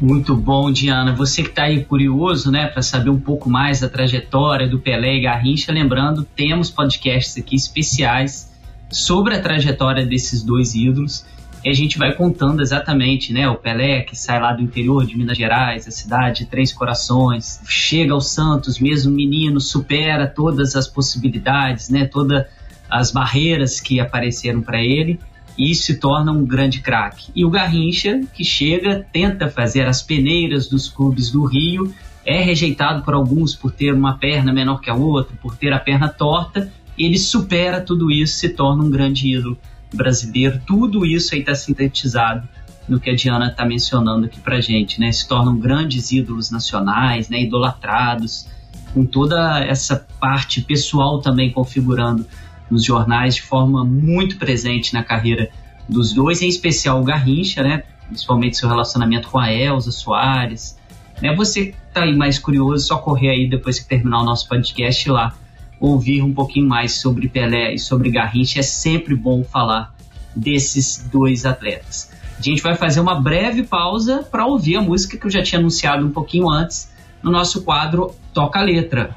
Muito bom, Diana. Você que está aí curioso, né, para saber um pouco mais da trajetória do Pelé e Garrincha, lembrando, temos podcasts aqui especiais sobre a trajetória desses dois ídolos. E a gente vai contando exatamente, né, o Pelé que sai lá do interior de Minas Gerais, a cidade de Três Corações, chega ao Santos, mesmo menino, supera todas as possibilidades, né, todas as barreiras que apareceram para ele e se torna um grande craque. E o Garrincha, que chega, tenta fazer as peneiras dos clubes do Rio, é rejeitado por alguns por ter uma perna menor que a outra, por ter a perna torta, ele supera tudo isso, se torna um grande ídolo brasileiro. Tudo isso aí está sintetizado no que a Diana está mencionando aqui pra gente, né? Se tornam grandes ídolos nacionais, né? idolatrados, com toda essa parte pessoal também configurando nos jornais de forma muito presente na carreira dos dois, em especial o Garrincha, né? Principalmente seu relacionamento com a Elza Soares. Né? Você tá aí mais curioso, só correr aí depois que terminar o nosso podcast lá, ouvir um pouquinho mais sobre Pelé e sobre Garrincha. É sempre bom falar desses dois atletas. A gente vai fazer uma breve pausa para ouvir a música que eu já tinha anunciado um pouquinho antes no nosso quadro Toca a Letra.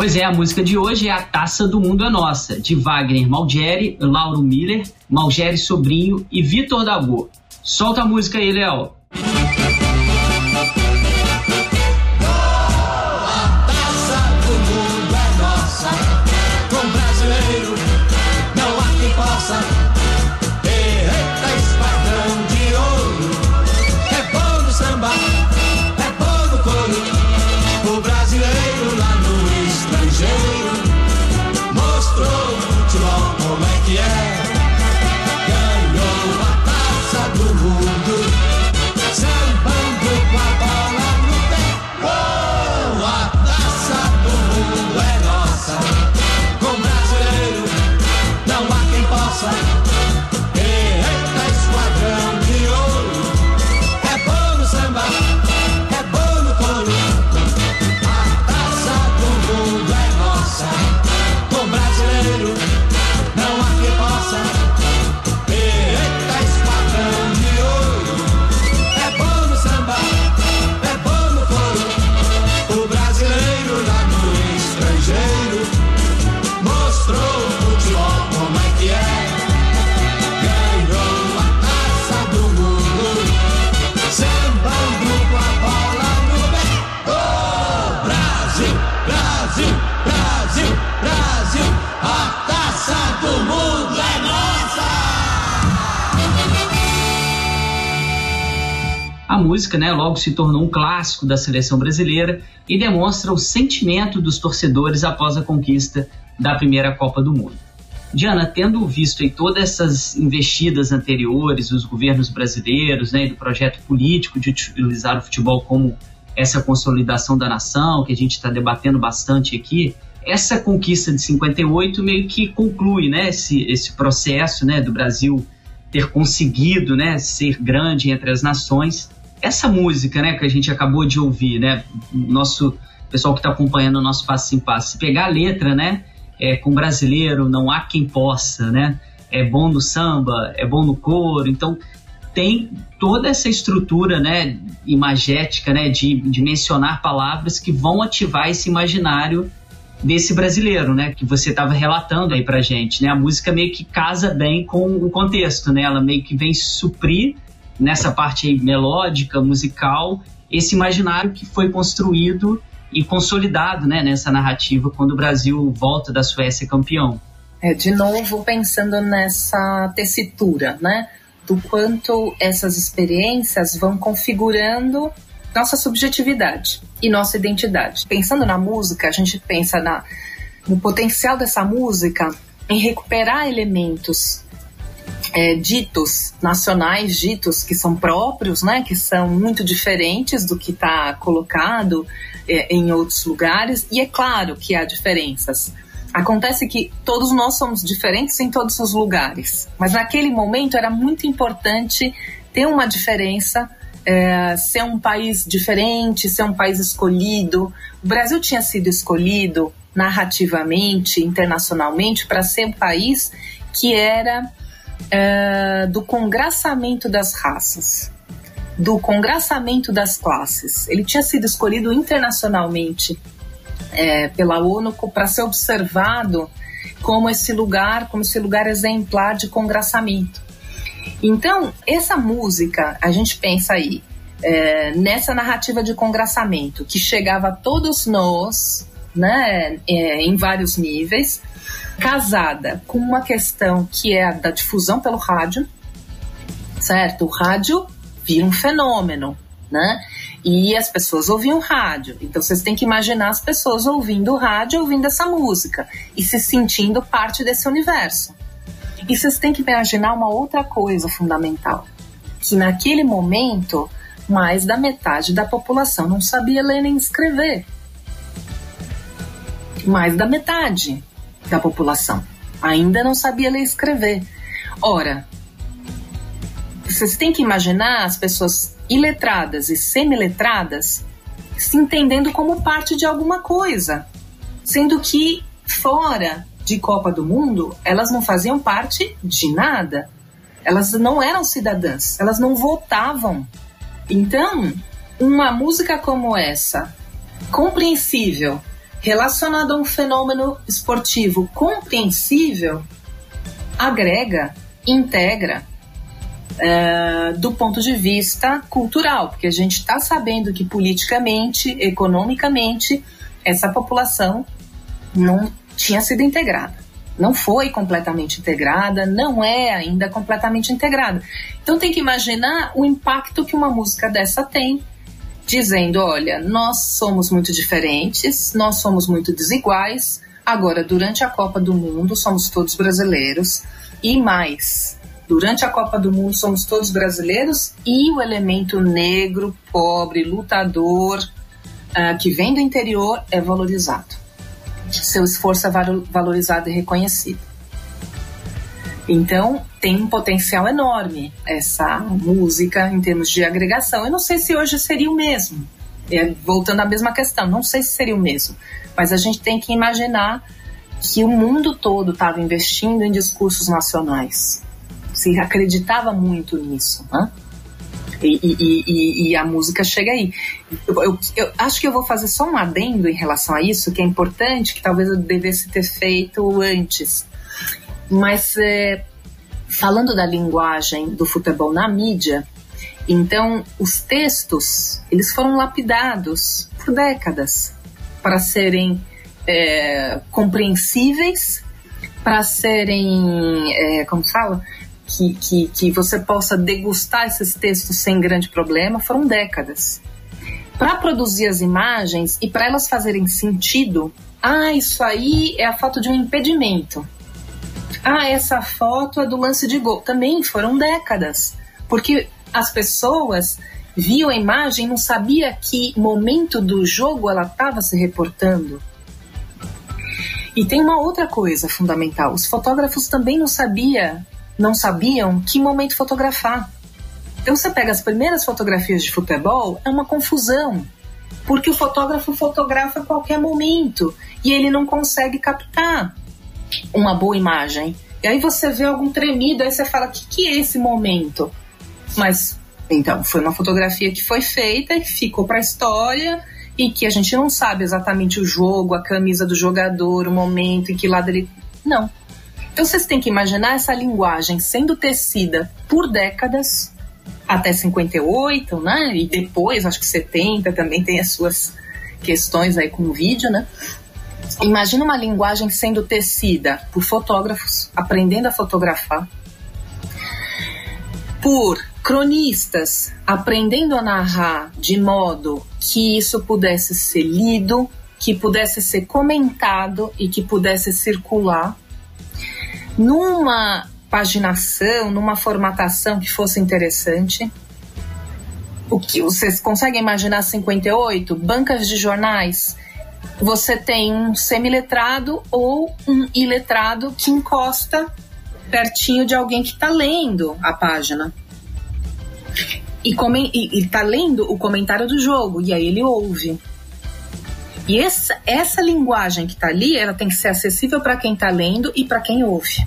Pois é, a música de hoje é A Taça do Mundo é Nossa, de Wagner Malgeri, Lauro Miller, Malgeri Sobrinho e Vitor Dago. Solta a música aí, Léo. Música, né, logo se tornou um clássico da seleção brasileira e demonstra o sentimento dos torcedores após a conquista da primeira Copa do Mundo. Diana, tendo visto em todas essas investidas anteriores, os governos brasileiros, né, do projeto político de utilizar o futebol como essa consolidação da nação, que a gente está debatendo bastante aqui, essa conquista de 58 meio que conclui né, esse, esse processo né, do Brasil ter conseguido né, ser grande entre as nações essa música, né, que a gente acabou de ouvir, né, nosso pessoal que está acompanhando o nosso passo em passo, pegar a letra, né, é, com brasileiro não há quem possa, né, é bom no samba, é bom no coro, então tem toda essa estrutura, né, imagética, né, de, de mencionar palavras que vão ativar esse imaginário desse brasileiro, né, que você estava relatando aí pra gente, né, a música meio que casa bem com o contexto, né, ela meio que vem suprir nessa parte melódica, musical, esse imaginário que foi construído e consolidado né, nessa narrativa quando o Brasil volta da Suécia campeão. É, de novo, pensando nessa tessitura, né? Do quanto essas experiências vão configurando nossa subjetividade e nossa identidade. Pensando na música, a gente pensa na, no potencial dessa música em recuperar elementos é, ditos nacionais, ditos que são próprios, né, que são muito diferentes do que está colocado é, em outros lugares, e é claro que há diferenças. Acontece que todos nós somos diferentes em todos os lugares, mas naquele momento era muito importante ter uma diferença, é, ser um país diferente, ser um país escolhido. O Brasil tinha sido escolhido narrativamente, internacionalmente, para ser um país que era é, do congraçamento das raças, do congraçamento das classes. Ele tinha sido escolhido internacionalmente é, pela ONU para ser observado como esse lugar, como esse lugar exemplar de congraçamento. Então, essa música, a gente pensa aí, é, nessa narrativa de congraçamento, que chegava a todos nós, né, é, em vários níveis, casada com uma questão que é a da difusão pelo rádio, certo? O rádio vira um fenômeno, né? E as pessoas ouviam rádio. Então vocês têm que imaginar as pessoas ouvindo rádio, ouvindo essa música e se sentindo parte desse universo. E vocês têm que imaginar uma outra coisa fundamental, que naquele momento mais da metade da população não sabia ler nem escrever. Mais da metade da população. Ainda não sabia ler e escrever. Ora, vocês têm que imaginar as pessoas iletradas e semiletradas se entendendo como parte de alguma coisa, sendo que fora de Copa do Mundo elas não faziam parte de nada. Elas não eram cidadãs, elas não votavam. Então, uma música como essa, compreensível, relacionado a um fenômeno esportivo compreensível, agrega, integra é, do ponto de vista cultural, porque a gente está sabendo que politicamente, economicamente, essa população não tinha sido integrada. Não foi completamente integrada, não é ainda completamente integrada. Então tem que imaginar o impacto que uma música dessa tem, dizendo: olha, nós somos muito diferentes, nós somos muito desiguais. Agora, durante a Copa do Mundo, somos todos brasileiros e mais. Durante a Copa do Mundo, somos todos brasileiros e o elemento negro, pobre, lutador, uh, que vem do interior é valorizado seu esforço é valorizado e reconhecido. Então, tem um potencial enorme essa música em termos de agregação. Eu não sei se hoje seria o mesmo. É, voltando à mesma questão, não sei se seria o mesmo. Mas a gente tem que imaginar que o mundo todo estava investindo em discursos nacionais. Se acreditava muito nisso. Né? E, e, e, e, a música chega aí. Eu, eu, eu, acho que eu vou fazer só um adendo em relação a isso, que é importante, que talvez eu devesse ter feito antes. Mas é, falando da linguagem do futebol na mídia, então os textos eles foram lapidados por décadas para serem é, compreensíveis, para serem, é, como fala, que, que, que você possa degustar esses textos sem grande problema foram décadas. Para produzir as imagens e para elas fazerem sentido, ah, isso aí é a foto de um impedimento. Ah, essa foto é do lance de gol. Também foram décadas. Porque as pessoas viam a imagem não sabia que momento do jogo ela estava se reportando. E tem uma outra coisa fundamental: os fotógrafos também não sabiam não sabiam que momento fotografar. Então você pega as primeiras fotografias de futebol, é uma confusão, porque o fotógrafo fotografa a qualquer momento e ele não consegue captar uma boa imagem. E aí você vê algum tremido, aí você fala: o que, que é esse momento? Mas então, foi uma fotografia que foi feita e ficou para a história e que a gente não sabe exatamente o jogo, a camisa do jogador, o momento em que lado ele. Não. Então vocês têm que imaginar essa linguagem sendo tecida por décadas, até 58, né? E depois, acho que 70 também tem as suas questões aí com o vídeo, né? Imagina uma linguagem sendo tecida por fotógrafos, aprendendo a fotografar, por cronistas, aprendendo a narrar de modo que isso pudesse ser lido, que pudesse ser comentado e que pudesse circular numa paginação, numa formatação que fosse interessante. O que vocês conseguem imaginar 58 bancas de jornais? Você tem um semiletrado ou um iletrado que encosta pertinho de alguém que está lendo a página. E está lendo o comentário do jogo, e aí ele ouve. E essa, essa linguagem que está ali, ela tem que ser acessível para quem está lendo e para quem ouve.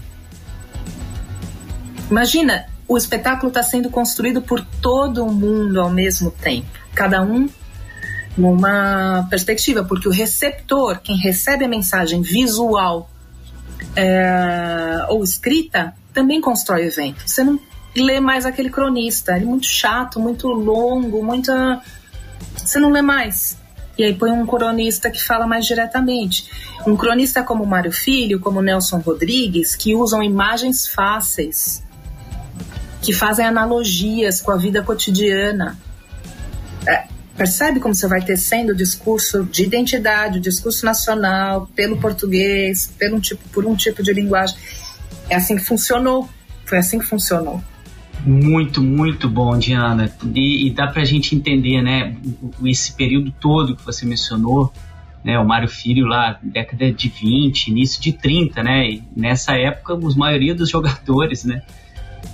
Imagina, o espetáculo está sendo construído por todo mundo ao mesmo tempo, cada um numa perspectiva, porque o receptor, quem recebe a mensagem visual é, ou escrita, também constrói o evento. Você não lê mais aquele cronista, ele é muito chato, muito longo, muita. Você não lê mais. E aí põe um cronista que fala mais diretamente. Um cronista como Mário Filho, como Nelson Rodrigues, que usam imagens fáceis, que fazem analogias com a vida cotidiana. É, percebe como você vai tecendo o discurso de identidade, o discurso nacional, pelo português, pelo tipo, por um tipo de linguagem. É assim que funcionou. Foi assim que funcionou. Muito, muito bom, Diana. E, e dá pra gente entender, né, esse período todo que você mencionou, né, o Mário Filho lá, década de 20, início de 30, né, e nessa época, os maioria dos jogadores, né,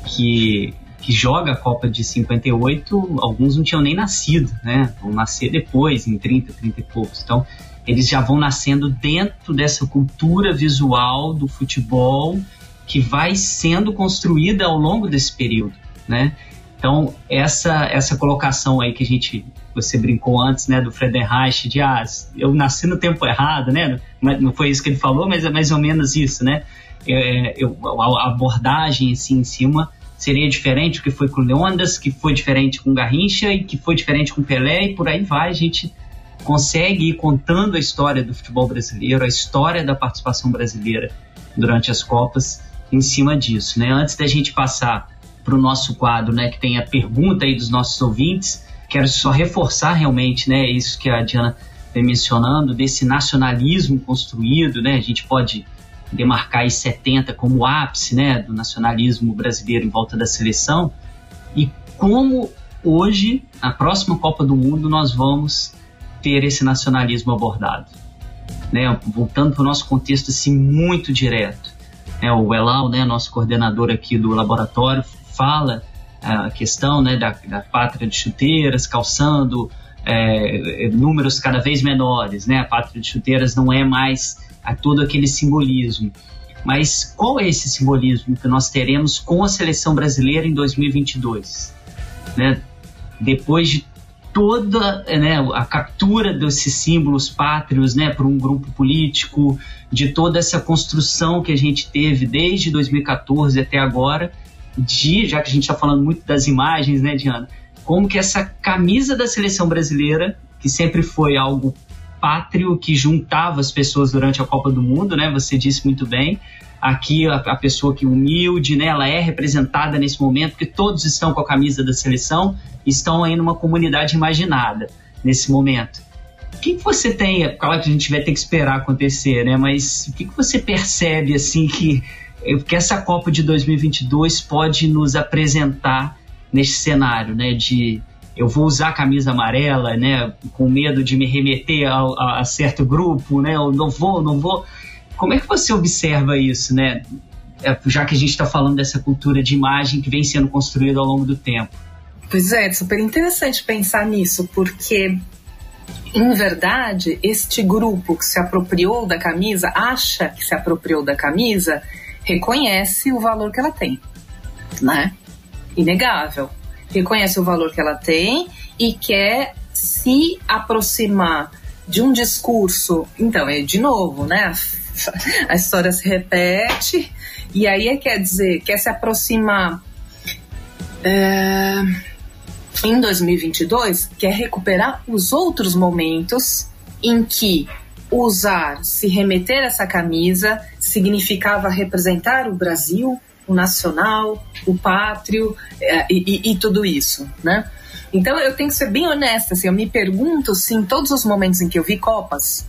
que, que joga a Copa de 58, alguns não tinham nem nascido, né, vão nascer depois, em 30, 30 e poucos, então eles já vão nascendo dentro dessa cultura visual do futebol que vai sendo construída ao longo desse período, né? Então, essa, essa colocação aí que a gente Você brincou antes, né, do Friedenreich, de ah, eu nasci no tempo errado, né? Não foi isso que ele falou, mas é mais ou menos isso, né? É, eu, a abordagem assim, em cima seria diferente o que foi com Leondas, que foi diferente com Garrincha e que foi diferente com Pelé e por aí vai. A gente consegue ir contando a história do futebol brasileiro, a história da participação brasileira durante as Copas em cima disso, né? Antes da gente passar para o nosso quadro, né, que tem a pergunta aí dos nossos ouvintes, quero só reforçar realmente, né, isso que a Diana vem mencionando, desse nacionalismo construído, né? A gente pode demarcar aí 70 como o ápice né, do nacionalismo brasileiro em volta da seleção e como hoje, na próxima Copa do Mundo, nós vamos ter esse nacionalismo abordado. Né, voltando para o nosso contexto assim, muito direto. Né, o Elal, né, nosso coordenador aqui do laboratório, fala é, a questão né, da, da pátria de chuteiras, calçando é, números cada vez menores. Né, a pátria de chuteiras não é mais a todo aquele simbolismo. Mas qual é esse simbolismo que nós teremos com a seleção brasileira em 2022? Né? Depois de toda né, a captura desses símbolos pátrios né, por um grupo político, de toda essa construção que a gente teve desde 2014 até agora, de, já que a gente está falando muito das imagens, né, Diana, como que essa camisa da seleção brasileira, que sempre foi algo pátrio que juntava as pessoas durante a Copa do Mundo, né? Você disse muito bem. Aqui a, a, pessoa que humilde, né? Ela é representada nesse momento porque todos estão com a camisa da seleção, estão aí numa comunidade imaginada nesse momento. O que, que você tem? Claro que a gente vai ter que esperar acontecer, né? Mas o que, que você percebe assim que que essa Copa de 2022 pode nos apresentar nesse cenário, né? De eu vou usar a camisa amarela, né, com medo de me remeter a, a, a, certo grupo, né, eu não vou, não vou. Como é que você observa isso, né, é, já que a gente está falando dessa cultura de imagem que vem sendo construída ao longo do tempo? Pois é, é super interessante pensar nisso, porque em verdade, este grupo que se apropriou da camisa, acha que se apropriou da camisa, reconhece o valor que ela tem, né? Inegável reconhece o valor que ela tem e quer se aproximar de um discurso. Então, é de novo, né? A história se repete, e aí é, quer dizer, quer se aproximar. É, em 2022, quer recuperar os outros momentos em que usar, se remeter essa camisa, significava representar o Brasil, o nacional, o pátrio é, e, e, tudo isso, né? Então eu tenho que ser bem honesta, assim, eu me pergunto se em todos os momentos em que eu vi Copas,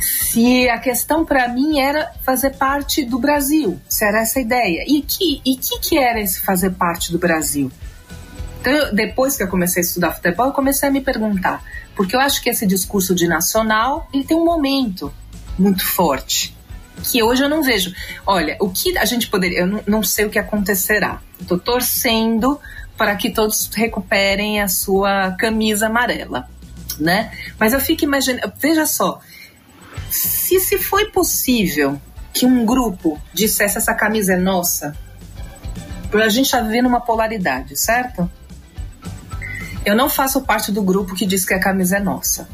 se a questão para mim era fazer parte do Brasil, se era essa ideia. E que e que, que era esse fazer parte do Brasil? Então, depois que eu comecei a estudar futebol, eu comecei a me perguntar, porque eu acho que esse discurso de nacional, ele tem um momento muito forte que hoje eu não vejo. Olha, o que a gente poderia. Eu não, sei o que acontecerá. Estou torcendo para que todos recuperem a sua camisa amarela, né? Mas eu fico imaginando. Veja só. Se, se foi possível que um grupo dissesse essa camisa é nossa, a gente está vivendo uma polaridade, certo? Eu não faço parte do grupo que diz que a camisa é nossa,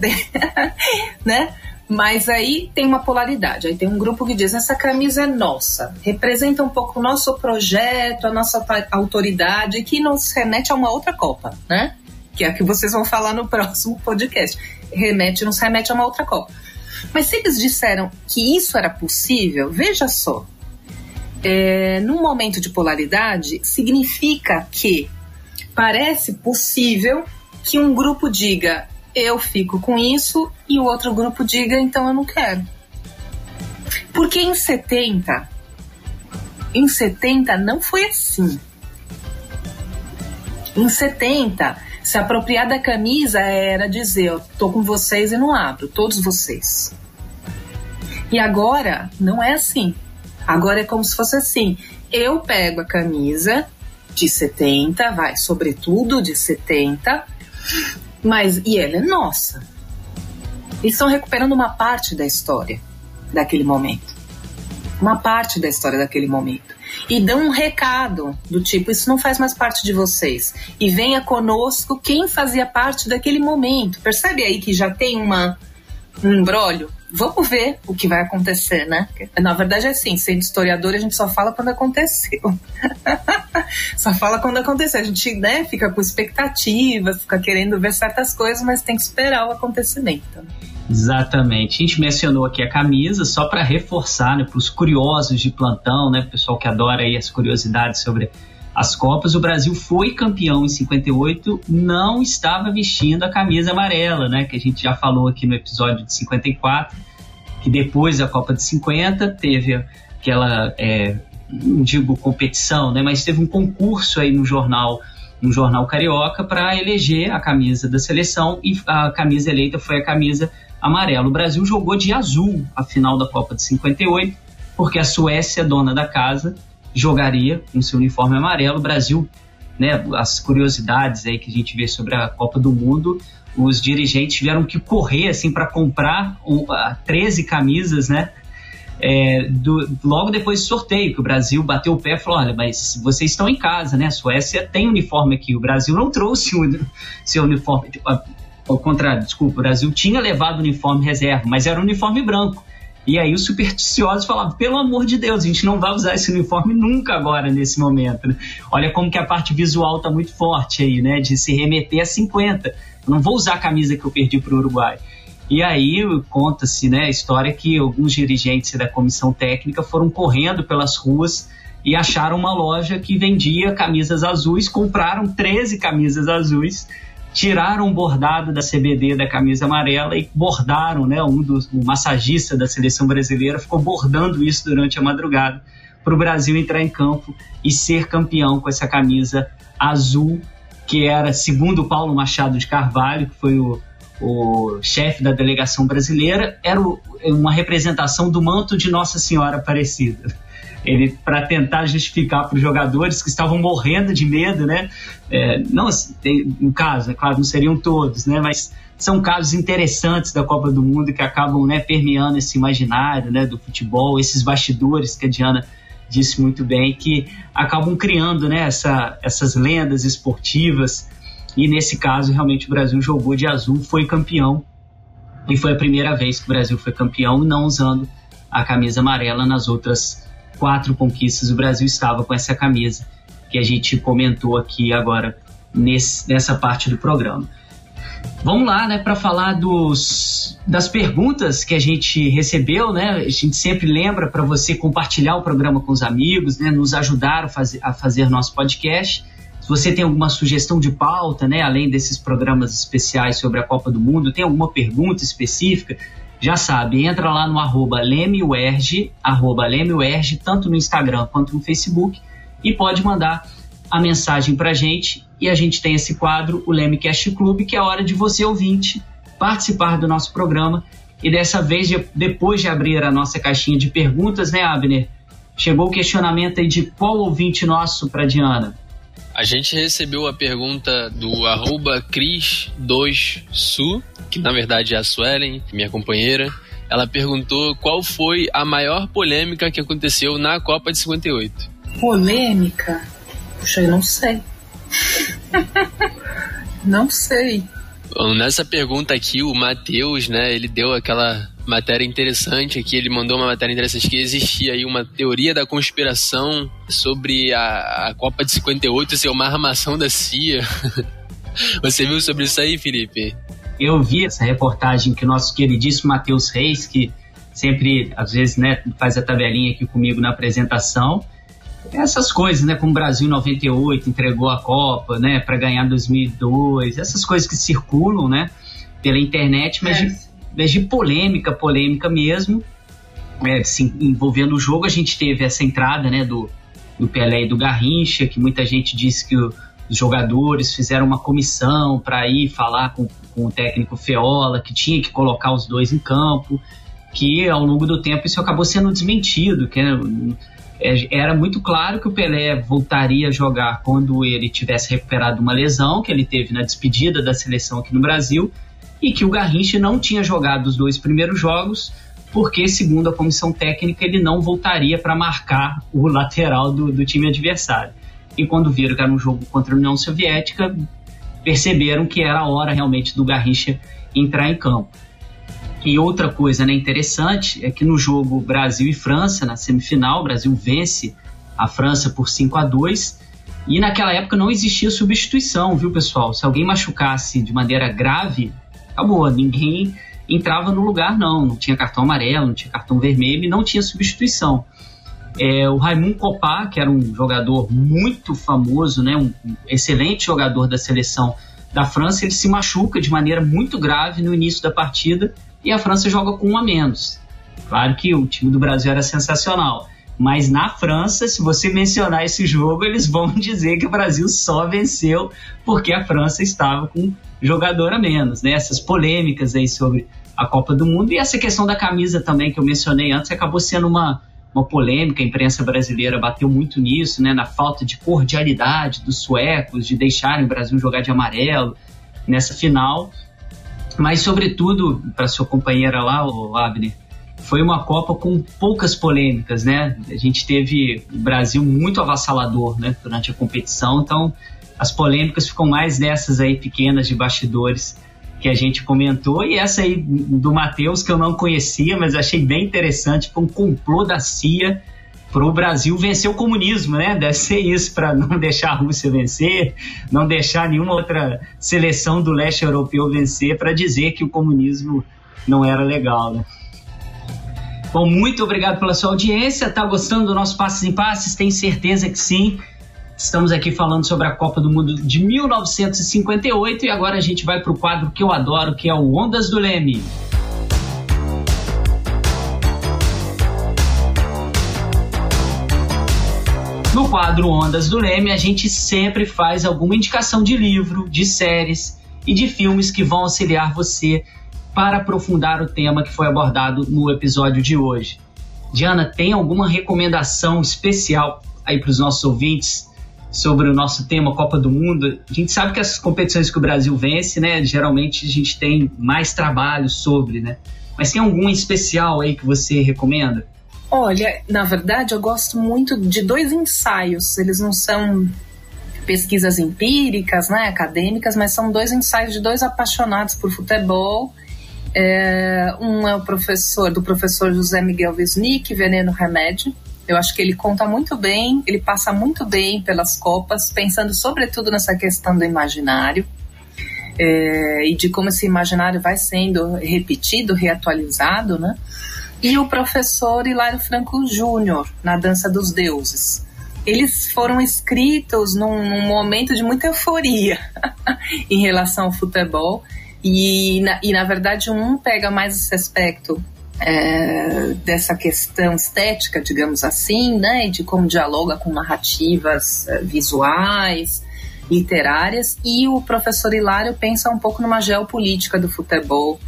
né? Mas aí tem uma polaridade. Aí tem um grupo que diz: essa camisa é nossa, representa um pouco o nosso projeto, a nossa autoridade, que nos remete a uma outra Copa, né? Que é a que vocês vão falar no próximo podcast. Remete, nos remete a uma outra Copa. Mas se eles disseram que isso era possível, veja só. É, num momento de polaridade, significa que parece possível que um grupo diga eu fico com isso e o outro grupo diga então eu não quero. Porque em 70, em 70 não foi assim. Em 70, se apropriar da camisa era dizer, eu tô com vocês e não abro, todos vocês. E agora não é assim. Agora é como se fosse assim. Eu pego a camisa de 70, vai, sobretudo de 70, mas, e ela é nossa. Eles estão recuperando uma parte da história daquele momento. Uma parte da história daquele momento. e dão um recado do tipo: isso não faz mais parte de vocês. E venha conosco quem fazia parte daquele momento. Percebe aí que já tem uma, um embrólio? Vamos ver o que vai acontecer, né? Na verdade é assim, sendo historiador a gente só fala quando aconteceu. só fala quando aconteceu. A gente né, fica com expectativas, fica querendo ver certas coisas, mas tem que esperar o acontecimento. Né? Exatamente. A gente mencionou aqui a camisa só para reforçar né, para os curiosos de plantão, né, pessoal que adora aí as curiosidades sobre as Copas. O Brasil foi campeão em 58, não estava vestindo a camisa amarela, né, que a gente já falou aqui no episódio de 54, que depois da Copa de 50 teve aquela, é, não digo competição, né, mas teve um concurso aí no jornal no jornal carioca para eleger a camisa da seleção e a camisa eleita foi a camisa amarelo. O Brasil jogou de azul a final da Copa de 58, porque a Suécia, dona da casa, jogaria com seu uniforme amarelo. O Brasil, né, as curiosidades aí que a gente vê sobre a Copa do Mundo, os dirigentes tiveram que correr assim para comprar um, 13 camisas, né? É, do, logo depois do sorteio, que o Brasil bateu o pé e falou: olha, mas vocês estão em casa, né? A Suécia tem uniforme aqui, o Brasil não trouxe o seu uniforme ao contrário, desculpa, o Brasil tinha levado uniforme reserva, mas era um uniforme branco. E aí os supersticiosos falavam, pelo amor de Deus, a gente não vai usar esse uniforme nunca agora, nesse momento. Né? Olha como que a parte visual está muito forte aí, né? De se remeter a 50. Eu não vou usar a camisa que eu perdi para o Uruguai. E aí conta-se né, a história que alguns dirigentes da comissão técnica foram correndo pelas ruas e acharam uma loja que vendia camisas azuis, compraram 13 camisas azuis tiraram o bordado da CBD da camisa amarela e bordaram, né? Um dos o massagista da seleção brasileira ficou bordando isso durante a madrugada para o Brasil entrar em campo e ser campeão com essa camisa azul que era, segundo Paulo Machado de Carvalho, que foi o, o chefe da delegação brasileira, era uma representação do manto de Nossa Senhora Aparecida ele para tentar justificar para os jogadores que estavam morrendo de medo, né? É, não, assim, tem um caso, é claro, não seriam todos, né? Mas são casos interessantes da Copa do Mundo que acabam né, permeando esse imaginário né, do futebol, esses bastidores que a Diana disse muito bem, que acabam criando né, essa, essas lendas esportivas. E nesse caso, realmente, o Brasil jogou de azul, foi campeão. E foi a primeira vez que o Brasil foi campeão, não usando a camisa amarela nas outras quatro conquistas, o Brasil estava com essa camisa que a gente comentou aqui agora nesse, nessa parte do programa. Vamos lá, né, para falar dos, das perguntas que a gente recebeu, né? A gente sempre lembra para você compartilhar o programa com os amigos, né, nos ajudar a fazer, a fazer nosso podcast. Se você tem alguma sugestão de pauta, né, além desses programas especiais sobre a Copa do Mundo, tem alguma pergunta específica, já sabe, entra lá no arroba lemeuerge, arroba tanto no Instagram quanto no Facebook, e pode mandar a mensagem para a gente. E a gente tem esse quadro, o Lemecast Club, que é a hora de você, ouvinte, participar do nosso programa. E dessa vez, depois de abrir a nossa caixinha de perguntas, né, Abner? Chegou o questionamento aí de qual ouvinte nosso para Diana? A gente recebeu a pergunta do arroba Cris2Su, que na verdade é a Suelen, minha companheira. Ela perguntou qual foi a maior polêmica que aconteceu na Copa de 58. Polêmica? Puxa, eu não sei. não sei. Bom, nessa pergunta aqui, o Matheus, né, ele deu aquela matéria interessante aqui, ele mandou uma matéria interessante que existia aí uma teoria da conspiração sobre a, a Copa de 58 ser uma armação da CIA. Você viu sobre isso aí, Felipe? Eu vi essa reportagem que o nosso queridíssimo Matheus Reis, que sempre, às vezes, né, faz a tabelinha aqui comigo na apresentação, essas coisas, né, como o Brasil 98 entregou a Copa, né, para ganhar 2002, essas coisas que circulam, né, pela internet, mas é. de vez de polêmica, polêmica mesmo, é, se envolvendo o jogo, a gente teve essa entrada né, do, do Pelé e do Garrincha, que muita gente disse que o, os jogadores fizeram uma comissão para ir falar com, com o técnico Feola, que tinha que colocar os dois em campo, que ao longo do tempo isso acabou sendo desmentido, que é, era muito claro que o Pelé voltaria a jogar quando ele tivesse recuperado uma lesão que ele teve na despedida da seleção aqui no Brasil, e que o Garrincha não tinha jogado os dois primeiros jogos porque, segundo a comissão técnica, ele não voltaria para marcar o lateral do, do time adversário. E quando viram que era um jogo contra a União Soviética, perceberam que era a hora realmente do Garrincha entrar em campo. E outra coisa né, interessante é que no jogo Brasil e França, na semifinal, o Brasil vence a França por 5 a 2 e naquela época não existia substituição, viu pessoal? Se alguém machucasse de maneira grave, acabou, ninguém entrava no lugar não, não tinha cartão amarelo, não tinha cartão vermelho e não tinha substituição. É, o Raimundo Copá, que era um jogador muito famoso, né, um excelente jogador da seleção da França, ele se machuca de maneira muito grave no início da partida e a França joga com um a menos. Claro que o time do Brasil era sensacional, mas na França, se você mencionar esse jogo, eles vão dizer que o Brasil só venceu porque a França estava com jogador a menos, né? Essas polêmicas aí sobre a Copa do Mundo e essa questão da camisa também que eu mencionei antes acabou sendo uma uma polêmica, a imprensa brasileira bateu muito nisso, né, na falta de cordialidade dos suecos, de deixarem o Brasil jogar de amarelo nessa final. Mas, sobretudo, para sua companheira lá, o Abner, foi uma Copa com poucas polêmicas, né? A gente teve o Brasil muito avassalador, né, durante a competição, então as polêmicas ficam mais nessas aí pequenas de bastidores que a gente comentou e essa aí do Matheus que eu não conhecia, mas achei bem interessante, foi um complô da CIA para o Brasil vencer o comunismo, né? Deve ser isso, para não deixar a Rússia vencer, não deixar nenhuma outra seleção do leste europeu vencer, para dizer que o comunismo não era legal, né? Bom, muito obrigado pela sua audiência. Tá gostando do nosso Passes em Passes? Tenho certeza que sim. Estamos aqui falando sobre a Copa do Mundo de 1958 e agora a gente vai para o quadro que eu adoro, que é o Ondas do Leme. No quadro Ondas do Leme, a gente sempre faz alguma indicação de livro, de séries e de filmes que vão auxiliar você para aprofundar o tema que foi abordado no episódio de hoje. Diana, tem alguma recomendação especial aí para os nossos ouvintes sobre o nosso tema Copa do Mundo? A gente sabe que as competições que o Brasil vence, né, geralmente a gente tem mais trabalho sobre, né? Mas tem algum especial aí que você recomenda? Olha, na verdade, eu gosto muito de dois ensaios. Eles não são pesquisas empíricas, né, acadêmicas, mas são dois ensaios de dois apaixonados por futebol. É, um é o professor do professor José Miguel Wisnik, Veneno Remédio. Eu acho que ele conta muito bem, ele passa muito bem pelas copas, pensando sobretudo nessa questão do imaginário. É, e de como esse imaginário vai sendo repetido, reatualizado, né? E o professor Hilário Franco Júnior, na Dança dos Deuses. Eles foram escritos num, num momento de muita euforia em relação ao futebol, e na, e na verdade um pega mais esse aspecto é, dessa questão estética, digamos assim, né, de como dialoga com narrativas é, visuais, literárias, e o professor Hilário pensa um pouco numa geopolítica do futebol.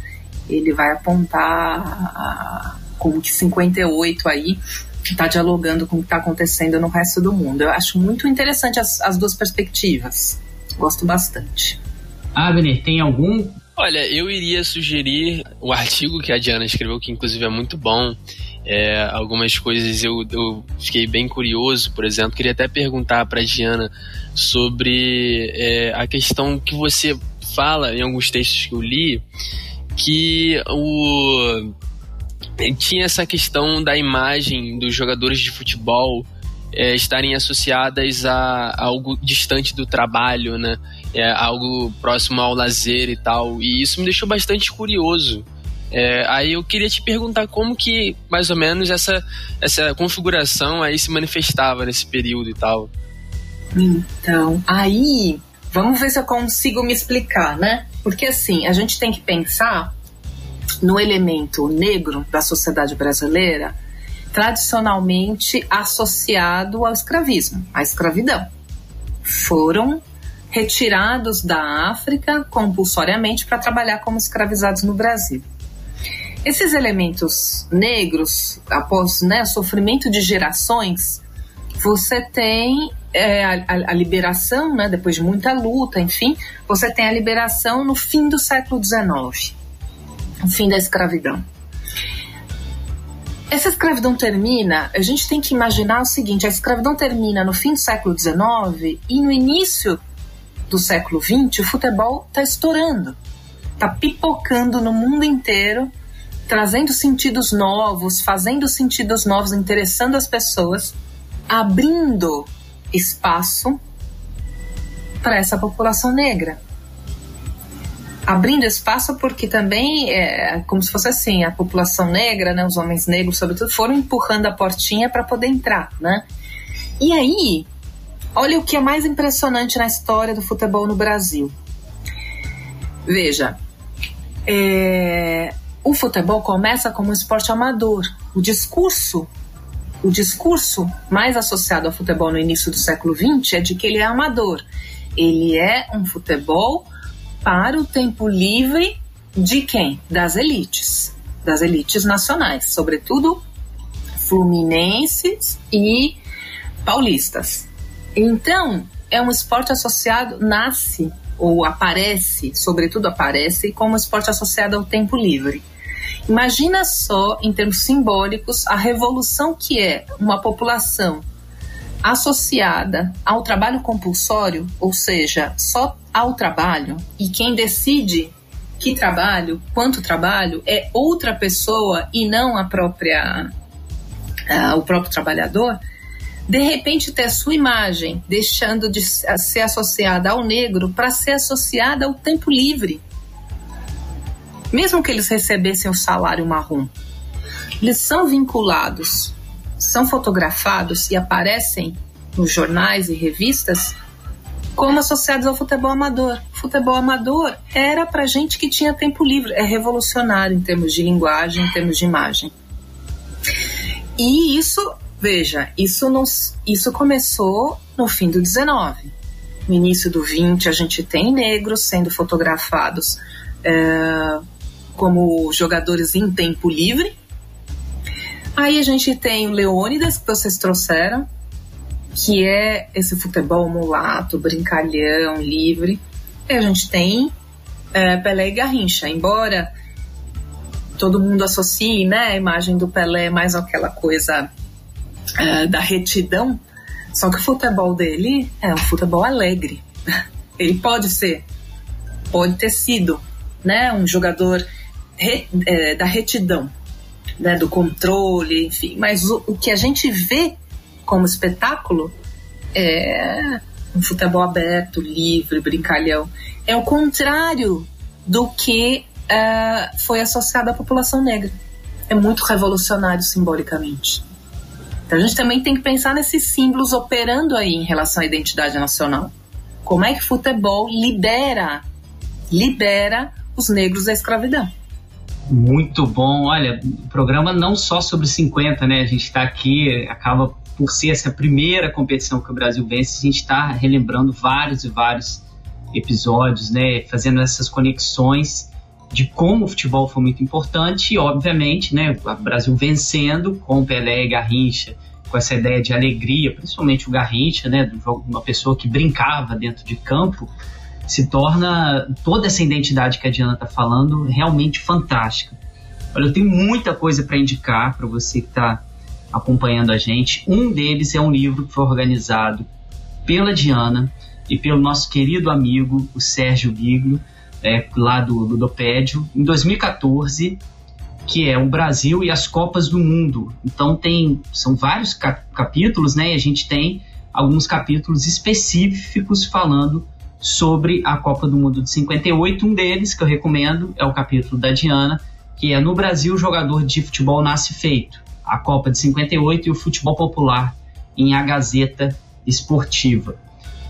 Ele vai apontar como que 58 aí está dialogando com o que está acontecendo no resto do mundo. Eu acho muito interessante as, as duas perspectivas. Gosto bastante. Abner, tem algum? Olha, eu iria sugerir o artigo que a Diana escreveu, que inclusive é muito bom. É, algumas coisas eu, eu fiquei bem curioso, por exemplo, queria até perguntar para a Diana sobre é, a questão que você fala em alguns textos que eu li, que o tinha essa questão da imagem dos jogadores de futebol é, estarem associadas a, a, algo distante do trabalho, né? É, algo próximo ao lazer e tal. E isso me deixou bastante curioso. É, aí eu queria te perguntar como que, mais ou menos, essa, essa configuração aí se manifestava nesse período e tal. Então, aí, vamos ver se eu consigo me explicar, né? Porque assim, a gente tem que pensar no elemento negro da sociedade brasileira, tradicionalmente associado ao escravismo, à escravidão. Foram retirados da África compulsoriamente para trabalhar como escravizados no Brasil. Esses elementos negros, após né, sofrimento de gerações, você tem é, a, a, liberação, né, depois de muita luta, enfim, você tem a liberação no fim do século XIX o fim da escravidão. essa escravidão termina, a gente tem que imaginar o seguinte: a escravidão termina no fim do século XIX e no início do século XX o futebol está estourando, está pipocando no mundo inteiro, trazendo sentidos novos, fazendo sentidos novos, interessando as pessoas, abrindo espaço para essa população negra abrindo espaço porque também é como se fosse assim a população negra, né, os homens negros sobretudo foram empurrando a portinha para poder entrar, né? E aí, olha o que é mais impressionante na história do futebol no Brasil. Veja, é, o futebol começa como um esporte amador. O discurso, o discurso mais associado ao futebol no início do século XX é de que ele é amador. Ele é um futebol para o tempo livre de quem? Das elites, das elites nacionais, sobretudo fluminenses e paulistas. Então, é um esporte associado, nasce ou aparece, sobretudo aparece, como esporte associado ao tempo livre. Imagina só, em termos simbólicos, a revolução que é uma população associada ao trabalho compulsório, ou seja, só ao trabalho, e quem decide que trabalho, quanto trabalho, é outra pessoa e não a própria uh, o próprio trabalhador, de repente ter sua imagem deixando de ser associada ao negro para ser associada ao tempo livre. Mesmo que eles recebessem o salário marrom, eles são vinculados são fotografados e aparecem nos jornais e revistas como associados ao futebol amador. Futebol amador era para gente que tinha tempo livre, é revolucionário em termos de linguagem, em termos de imagem. E isso, veja, isso, isso começou no fim do 19. No início do 20, a gente tem negros sendo fotografados é, como jogadores em tempo livre, Aí a gente tem o Leônidas, que vocês trouxeram, que é esse futebol mulato, brincalhão, livre. E a gente tem é, Pelé e Garrincha, embora todo mundo associe né, a imagem do Pelé mais aquela coisa é, da retidão, só que o futebol dele é um futebol alegre. Ele pode ser, pode ter sido né, um jogador re, é, da retidão, né, do controle, enfim. Mas o, o que a gente vê como espetáculo é um futebol aberto, livre, brincalhão. É o contrário do que uh, foi associado à população negra. É muito revolucionário simbolicamente. Então a gente também tem que pensar nesses símbolos operando aí em relação à identidade nacional. Como é que futebol libera, libera os negros da escravidão? Muito bom. Olha, programa não só sobre 50, né? A gente está aqui, acaba por ser essa primeira competição que o Brasil vence, a gente está relembrando vários e vários episódios, né? Fazendo essas conexões de como o futebol foi muito importante e, obviamente, né? O Brasil vencendo com Pelé e Garrincha, com essa ideia de alegria, principalmente o Garrincha, né? Uma pessoa que brincava dentro de campo se torna toda essa identidade que a Diana está falando realmente fantástica. Olha, eu tenho muita coisa para indicar para você que está acompanhando a gente. Um deles é um livro que foi organizado pela Diana e pelo nosso querido amigo, o Sérgio Biglio, é, lá do Ludopédio, em 2014, que é o Brasil e as Copas do Mundo. Então tem são vários capítulos, né? E a gente tem alguns capítulos específicos falando sobre a Copa do Mundo de 58. Um deles que eu recomendo é o capítulo da Diana, que é No Brasil, o jogador de futebol nasce feito. A Copa de 58 e o futebol popular em A Gazeta Esportiva.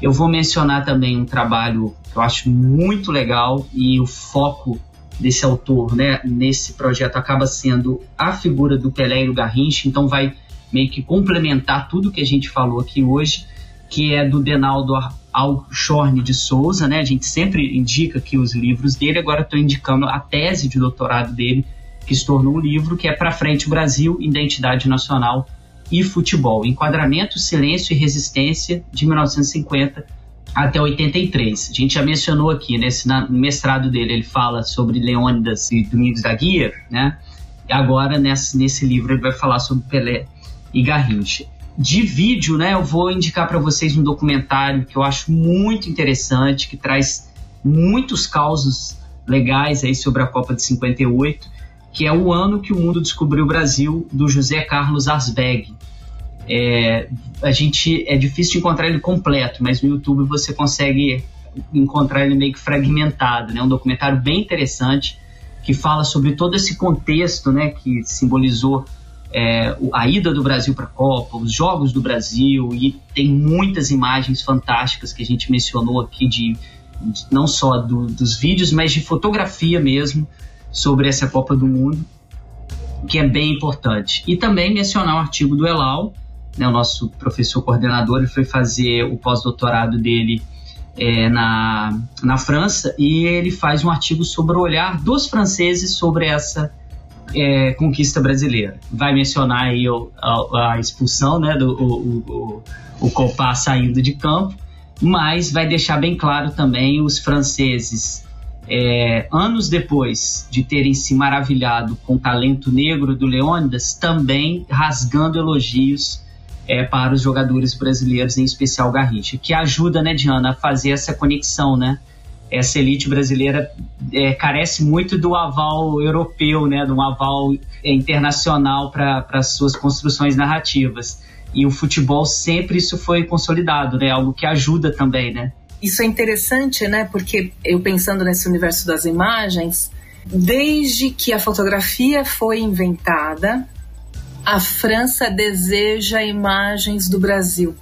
Eu vou mencionar também um trabalho que eu acho muito legal e o foco desse autor, né, nesse projeto acaba sendo a figura do Pelé e do Garrincha, então vai meio que complementar tudo que a gente falou aqui hoje, que é do Denaldo Alchorne de Souza, né? A gente sempre indica aqui os livros dele, agora estou indicando a tese de doutorado dele, que se tornou um livro, que é Para Frente Brasil, Identidade Nacional e Futebol, Enquadramento, Silêncio e Resistência, de 1950 até 83. A gente já mencionou aqui, nesse no mestrado dele, ele fala sobre Leônidas e Domingos da Guia, né? E agora, nesse, nesse livro, ele vai falar sobre Pelé e Garrincha. De vídeo, né, eu vou indicar para vocês um documentário que eu acho muito interessante, que traz muitos causos legais aí sobre a Copa de 58, que é o ano que o mundo descobriu o Brasil, do José Carlos Asbeg. É, a gente é difícil encontrar ele completo, mas no YouTube você consegue encontrar ele meio que fragmentado, né? Um documentário bem interessante que fala sobre todo esse contexto, né? Que simbolizou é, a ida do Brasil para a Copa, os jogos do Brasil e tem muitas imagens fantásticas que a gente mencionou aqui de, de não só do, dos vídeos, mas de fotografia mesmo sobre essa Copa do Mundo, que é bem importante. E também mencionar o artigo do Elal, né, o nosso professor coordenador, ele foi fazer o pós-doutorado dele é, na, na França e ele faz um artigo sobre o olhar dos franceses sobre essa é, conquista brasileira. Vai mencionar aí o, a, a, expulsão, né, do o, o, o Copá saindo de campo, mas vai deixar bem claro também os franceses, é, anos depois de terem se maravilhado com o talento negro do Leônidas, também rasgando elogios é, para os jogadores brasileiros, em especial Garrincha, que ajuda, né, Diana, a fazer essa conexão, né? Essa elite brasileira é, carece muito do aval europeu, né, de um aval é, internacional para as suas construções narrativas. E o futebol sempre isso foi consolidado, né? Algo que ajuda também, né? Isso é interessante, né? Porque eu pensando nesse universo das imagens, desde que a fotografia foi inventada, a França deseja imagens do Brasil.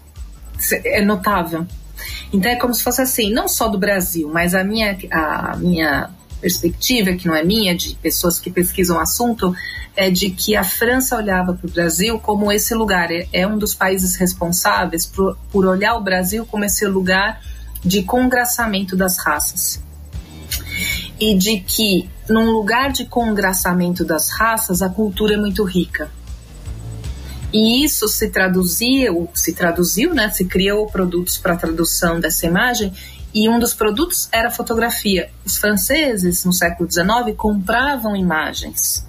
É notável. Então é como se fosse assim, não só do Brasil, mas a minha, a minha perspectiva, que não é minha, de pessoas que pesquisam o assunto, é de que a França olhava para o Brasil como esse lugar, é, é um dos países responsáveis por, por olhar o Brasil como esse lugar de congraçamento das raças. E de que, num lugar de congraçamento das raças, a cultura é muito rica. E isso se traduziu, se traduziu, né? Se criou produtos para tradução dessa imagem e um dos produtos era a fotografia. Os franceses, no século XIX, compravam imagens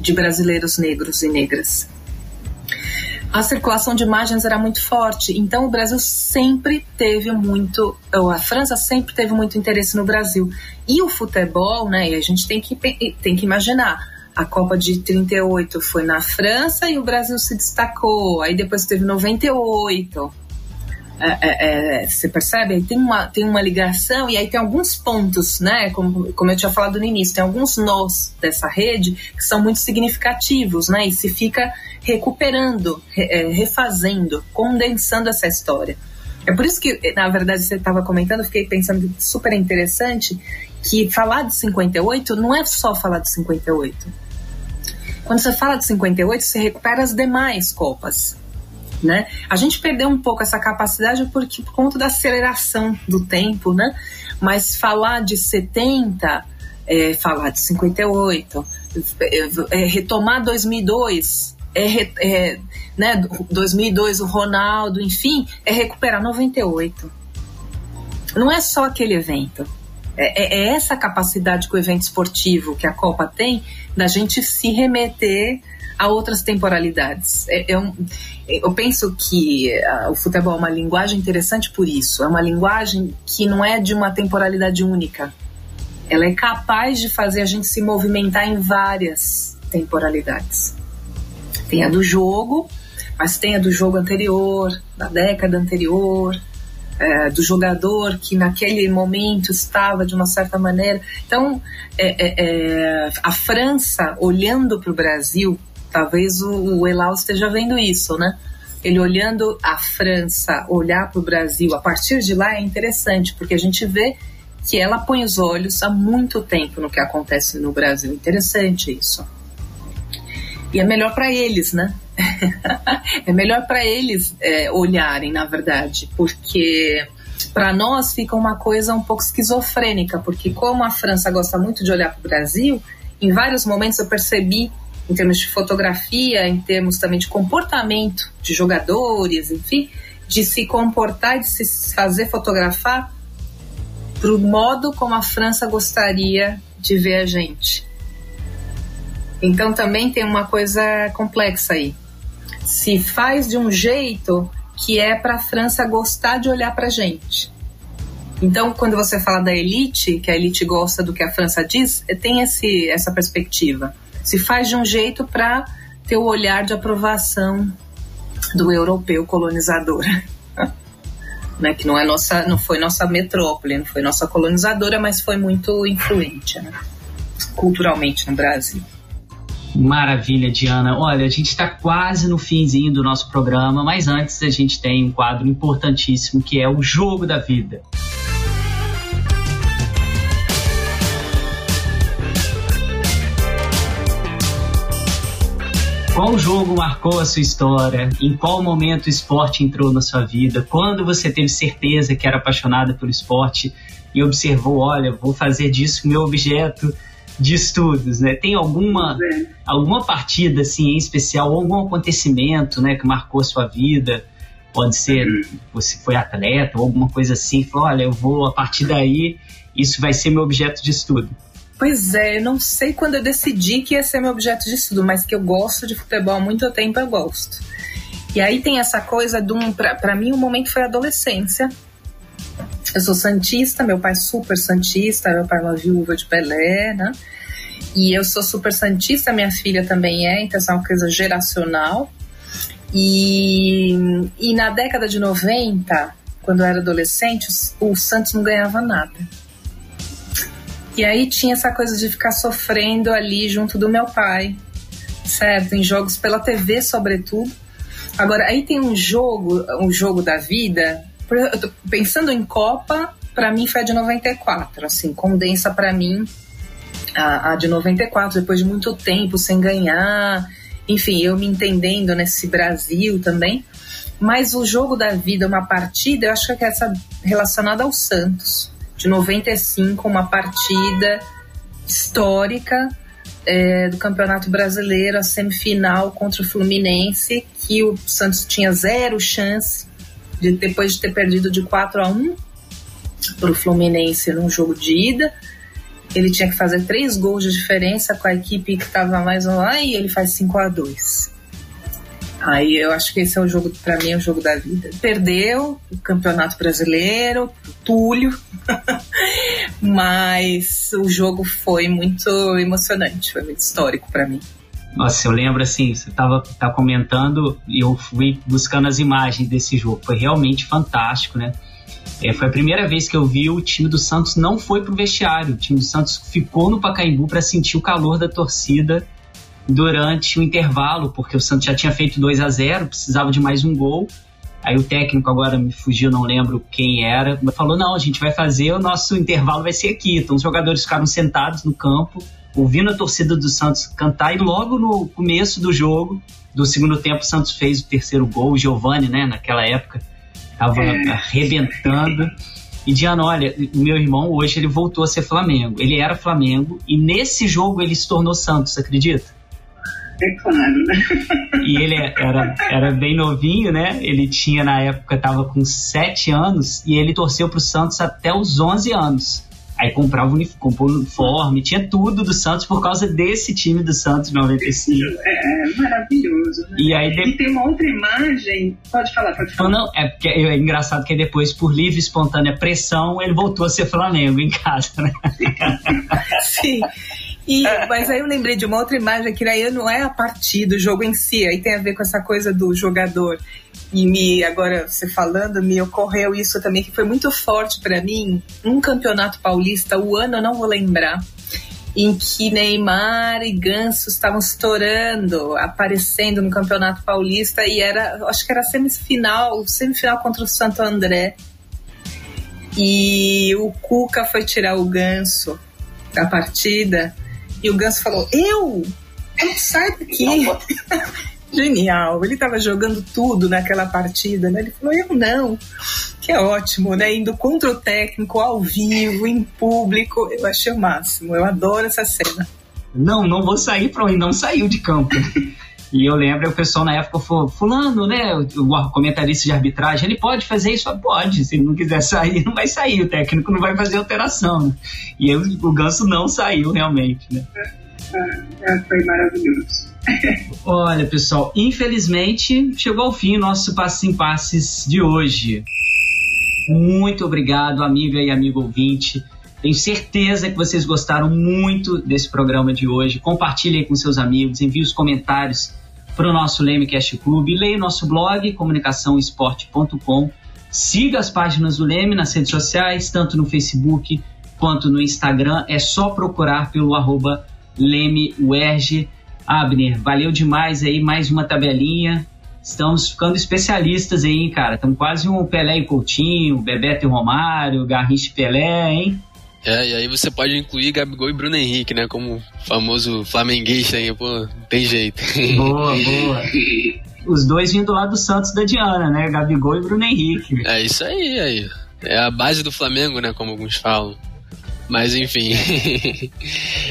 de brasileiros negros e negras. A circulação de imagens era muito forte, então o Brasil sempre teve muito, a França sempre teve muito interesse no Brasil. E o futebol, né? E a gente tem que, tem que imaginar a Copa de 38 foi na França e o Brasil se destacou. Aí depois teve 98. É, é, é, você percebe? Tem uma, tem uma ligação e aí tem alguns pontos, né? Como, como eu tinha falado no início, tem alguns nós dessa rede que são muito significativos, né? E se fica recuperando, re, é, refazendo, condensando essa história. É por isso que, na verdade, você estava comentando, eu fiquei pensando super interessante que falar de 58 não é só falar de 58 quando você fala de 58, você recupera as demais Copas. Né? A gente perdeu um pouco essa capacidade porque, por conta da aceleração do tempo, né? mas falar de 70, é, falar de 58, é, é, retomar 2002, é, é, né, 2002 o Ronaldo, enfim, é recuperar 98. Não é só aquele evento. É, é, é essa capacidade que o evento esportivo, que a Copa tem, da gente se remeter a outras temporalidades. É, é um, eu penso que uh, o futebol é uma linguagem interessante por isso. É uma linguagem que não é de uma temporalidade única. Ela é capaz de fazer a gente se movimentar em várias temporalidades. Tem a do jogo, mas tem a do jogo anterior, da década anterior, é, do jogador que naquele momento estava de uma certa maneira. Então, é, é, é a França olhando para o Brasil, talvez o, o Elal esteja vendo isso, né? Ele olhando a França, olhar para o Brasil, a partir de lá é interessante, porque a gente vê que ela põe os olhos há muito tempo no que acontece no Brasil. Interessante isso. E é melhor para eles, né? é melhor para eles é, olharem, na verdade, porque para nós fica uma coisa um pouco esquizofrênica, porque como a França gosta muito de olhar para o Brasil, em vários momentos eu percebi, em termos de fotografia, em termos também de comportamento de jogadores, enfim, de se comportar, de se fazer fotografar para o modo como a França gostaria de ver a gente. Então também tem uma coisa complexa aí. Se faz de um jeito que é para a França gostar de olhar para gente. Então, quando você fala da elite, que a elite gosta do que a França diz, tem esse, essa perspectiva. Se faz de um jeito para ter o olhar de aprovação do europeu colonizador. né, que não é nossa, não foi nossa metrópole, não foi nossa colonizadora, mas foi muito influente né, culturalmente no Brasil. Maravilha, Diana. Olha, a gente está quase no finzinho do nosso programa, mas antes a gente tem um quadro importantíssimo que é o Jogo da Vida. Qual jogo marcou a sua história? Em qual momento o esporte entrou na sua vida? Quando você teve certeza que era apaixonada pelo esporte e observou, olha, vou fazer disso meu objeto de estudos, né? Tem alguma é. alguma partida assim em especial, algum acontecimento, né, que marcou a sua vida? Pode ser uhum. você foi atleta ou alguma coisa assim, falou, olha, eu vou a partir daí, isso vai ser meu objeto de estudo. Pois é, eu não sei quando eu decidi que ia ser meu objeto de estudo, mas que eu gosto de futebol há muito tempo, eu gosto. E aí tem essa coisa de um. Pra mim, o momento foi a adolescência. Eu sou santista, meu pai é super santista, meu pai é uma viúva de Pelé, né? E eu sou super santista, minha filha também é, então é uma coisa geracional. E, e na década de 90, quando eu era adolescente, o Santos não ganhava nada. E aí tinha essa coisa de ficar sofrendo ali junto do meu pai, certo? Em jogos pela TV, sobretudo. Agora, aí tem um jogo, um jogo da vida. Pensando em Copa, para mim foi a de 94, assim, condensa para mim a, a de 94, depois de muito tempo sem ganhar. Enfim, eu me entendendo nesse Brasil também. Mas o jogo da vida, uma partida, eu acho que é essa relacionada ao Santos de 95, uma partida histórica é, do Campeonato Brasileiro, a semifinal contra o Fluminense, que o Santos tinha zero chance de depois de ter perdido de 4 a 1 para o Fluminense num jogo de ida. Ele tinha que fazer três gols de diferença com a equipe que estava mais lá e ele faz 5 a 2 Aí eu acho que esse é o jogo, para mim, é o jogo da vida. Perdeu o Campeonato Brasileiro, Túlio, mas o jogo foi muito emocionante, foi muito histórico para mim. Nossa, eu lembro assim, você estava tá comentando e eu fui buscando as imagens desse jogo. Foi realmente fantástico, né? É, foi a primeira vez que eu vi o time do Santos não foi pro vestiário. O time do Santos ficou no Pacaembu para sentir o calor da torcida durante o intervalo, porque o Santos já tinha feito 2 a 0 precisava de mais um gol. Aí o técnico, agora me fugiu, não lembro quem era, falou: não, a gente vai fazer, o nosso intervalo vai ser aqui. Então os jogadores ficaram sentados no campo, ouvindo a torcida do Santos cantar, e logo no começo do jogo, do segundo tempo, o Santos fez o terceiro gol. O Giovani, né, naquela época, estava é. arrebentando. E Diana, olha, meu irmão hoje ele voltou a ser Flamengo. Ele era Flamengo e nesse jogo ele se tornou Santos, acredita? É claro, né? E ele era, era bem novinho, né? Ele tinha, na época, tava com 7 anos e ele torceu pro Santos até os 11 anos. Aí comprava uniforme, comprou uniforme, tinha tudo do Santos por causa desse time do Santos 95. É, é maravilhoso. Né? E, aí de... e tem uma outra imagem. Pode falar, pode falar. Não, é porque é engraçado que depois, por livre e espontânea pressão, ele voltou a ser Flamengo em casa, né? Sim. E, mas aí eu lembrei de uma outra imagem que aí não é a partida, o jogo em si, aí tem a ver com essa coisa do jogador. E me agora você falando, me ocorreu isso também que foi muito forte para mim. Um campeonato paulista, o ano eu não vou lembrar, em que Neymar e Ganso estavam estourando, aparecendo no Campeonato Paulista e era, acho que era semifinal, semifinal contra o Santo André. E o Cuca foi tirar o Ganso da partida e o Ganso falou: Eu? Eu sai daqui. Genial. Ele estava jogando tudo naquela partida, né? Ele falou: Eu não. Que é ótimo, né? Indo contra o técnico, ao vivo, em público. Eu achei o máximo. Eu adoro essa cena. Não, não vou sair para onde não saiu de campo. E eu lembro, o pessoal na época falou, fulano, né, o comentarista de arbitragem, ele pode fazer isso? Pode, se ele não quiser sair, não vai sair, o técnico não vai fazer alteração. Né? E eu, o Ganso não saiu realmente, né? já, já foi maravilhoso. Olha, pessoal, infelizmente chegou ao fim o nosso Passos em Passes de hoje. Muito obrigado, amiga e amigo ouvinte. Tenho certeza que vocês gostaram muito desse programa de hoje. Compartilhem com seus amigos, envie os comentários para o nosso Lemecast Clube, leia o nosso blog comunicaçãoesporte.com, siga as páginas do Leme nas redes sociais, tanto no Facebook quanto no Instagram. É só procurar pelo arroba LemeWerge. Abner, valeu demais aí, mais uma tabelinha. Estamos ficando especialistas aí, cara. Estamos quase um Pelé e Coutinho, Bebeto e Romário, Garrincha e Pelé, hein? É, e aí você pode incluir Gabigol e Bruno Henrique, né? Como famoso flamenguista aí, pô, tem jeito. Boa, boa. Os dois vindo lá do Santos da Diana, né? Gabigol e Bruno Henrique. É isso aí, aí. É a base do Flamengo, né? Como alguns falam. Mas enfim,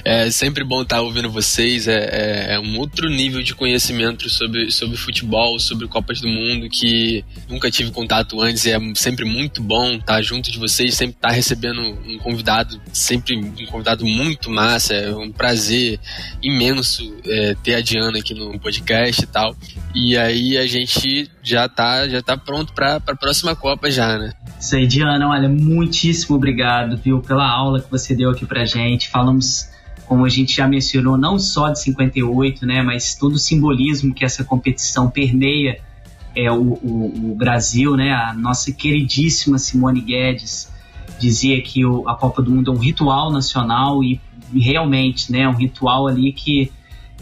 é sempre bom estar ouvindo vocês. É, é, é, um outro nível de conhecimento sobre, sobre futebol, sobre Copas do Mundo que nunca tive contato antes. é sempre muito bom estar junto de vocês, sempre estar recebendo um convidado, sempre um convidado muito massa. É um prazer imenso é, ter a Diana aqui no podcast e tal. E aí a gente já tá, já tá pronto para a próxima Copa já, né? Isso aí, Diana, olha, muitíssimo obrigado, viu, pela aula que você deu aqui pra gente. Falamos, como a gente já mencionou, não só de 58, né, mas todo o simbolismo que essa competição permeia é, o, o, o Brasil, né, a nossa queridíssima Simone Guedes dizia que o, a Copa do Mundo é um ritual nacional e, realmente, né, um ritual ali que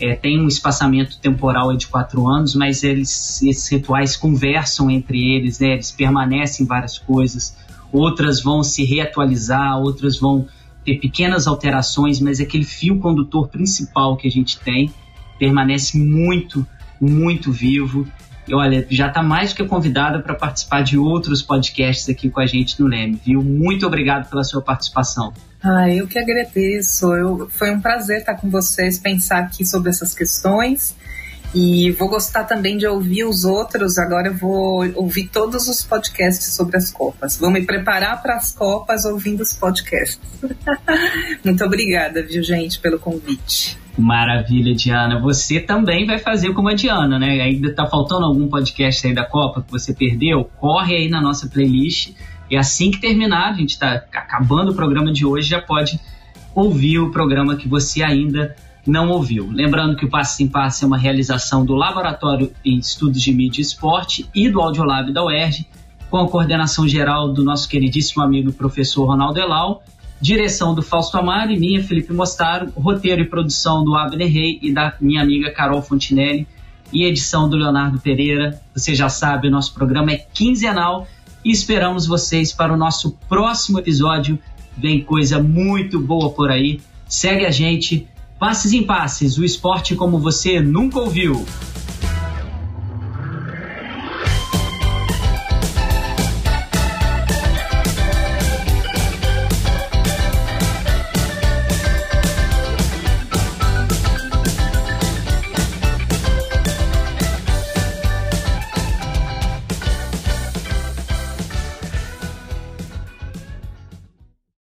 é, tem um espaçamento temporal de quatro anos, mas eles, esses rituais conversam entre eles, né, eles permanecem várias coisas, outras vão se reatualizar, outras vão ter pequenas alterações, mas aquele fio condutor principal que a gente tem permanece muito, muito vivo. E olha, já está mais do que convidada para participar de outros podcasts aqui com a gente no Leme, viu? Muito obrigado pela sua participação. Ah, eu que agradeço. Eu, foi um prazer estar com vocês, pensar aqui sobre essas questões. E vou gostar também de ouvir os outros. Agora eu vou ouvir todos os podcasts sobre as Copas. Vou me preparar para as Copas ouvindo os podcasts. Muito obrigada, viu, gente, pelo convite. Maravilha, Diana. Você também vai fazer como a Diana, né? Ainda tá faltando algum podcast aí da Copa que você perdeu? Corre aí na nossa playlist. E assim que terminar, a gente está acabando o programa de hoje, já pode ouvir o programa que você ainda não ouviu. Lembrando que o Passe em Passe é uma realização do Laboratório em Estudos de Mídia e Esporte e do Audiolab da UERJ, com a coordenação geral do nosso queridíssimo amigo professor Ronaldo Elau, direção do Fausto Amaro e minha, Felipe Mostaro, roteiro e produção do Abner Rey e da minha amiga Carol Fontinelli e edição do Leonardo Pereira. Você já sabe, o nosso programa é quinzenal e esperamos vocês para o nosso próximo episódio. Vem coisa muito boa por aí. Segue a gente Passes em Passes, o esporte como você nunca ouviu.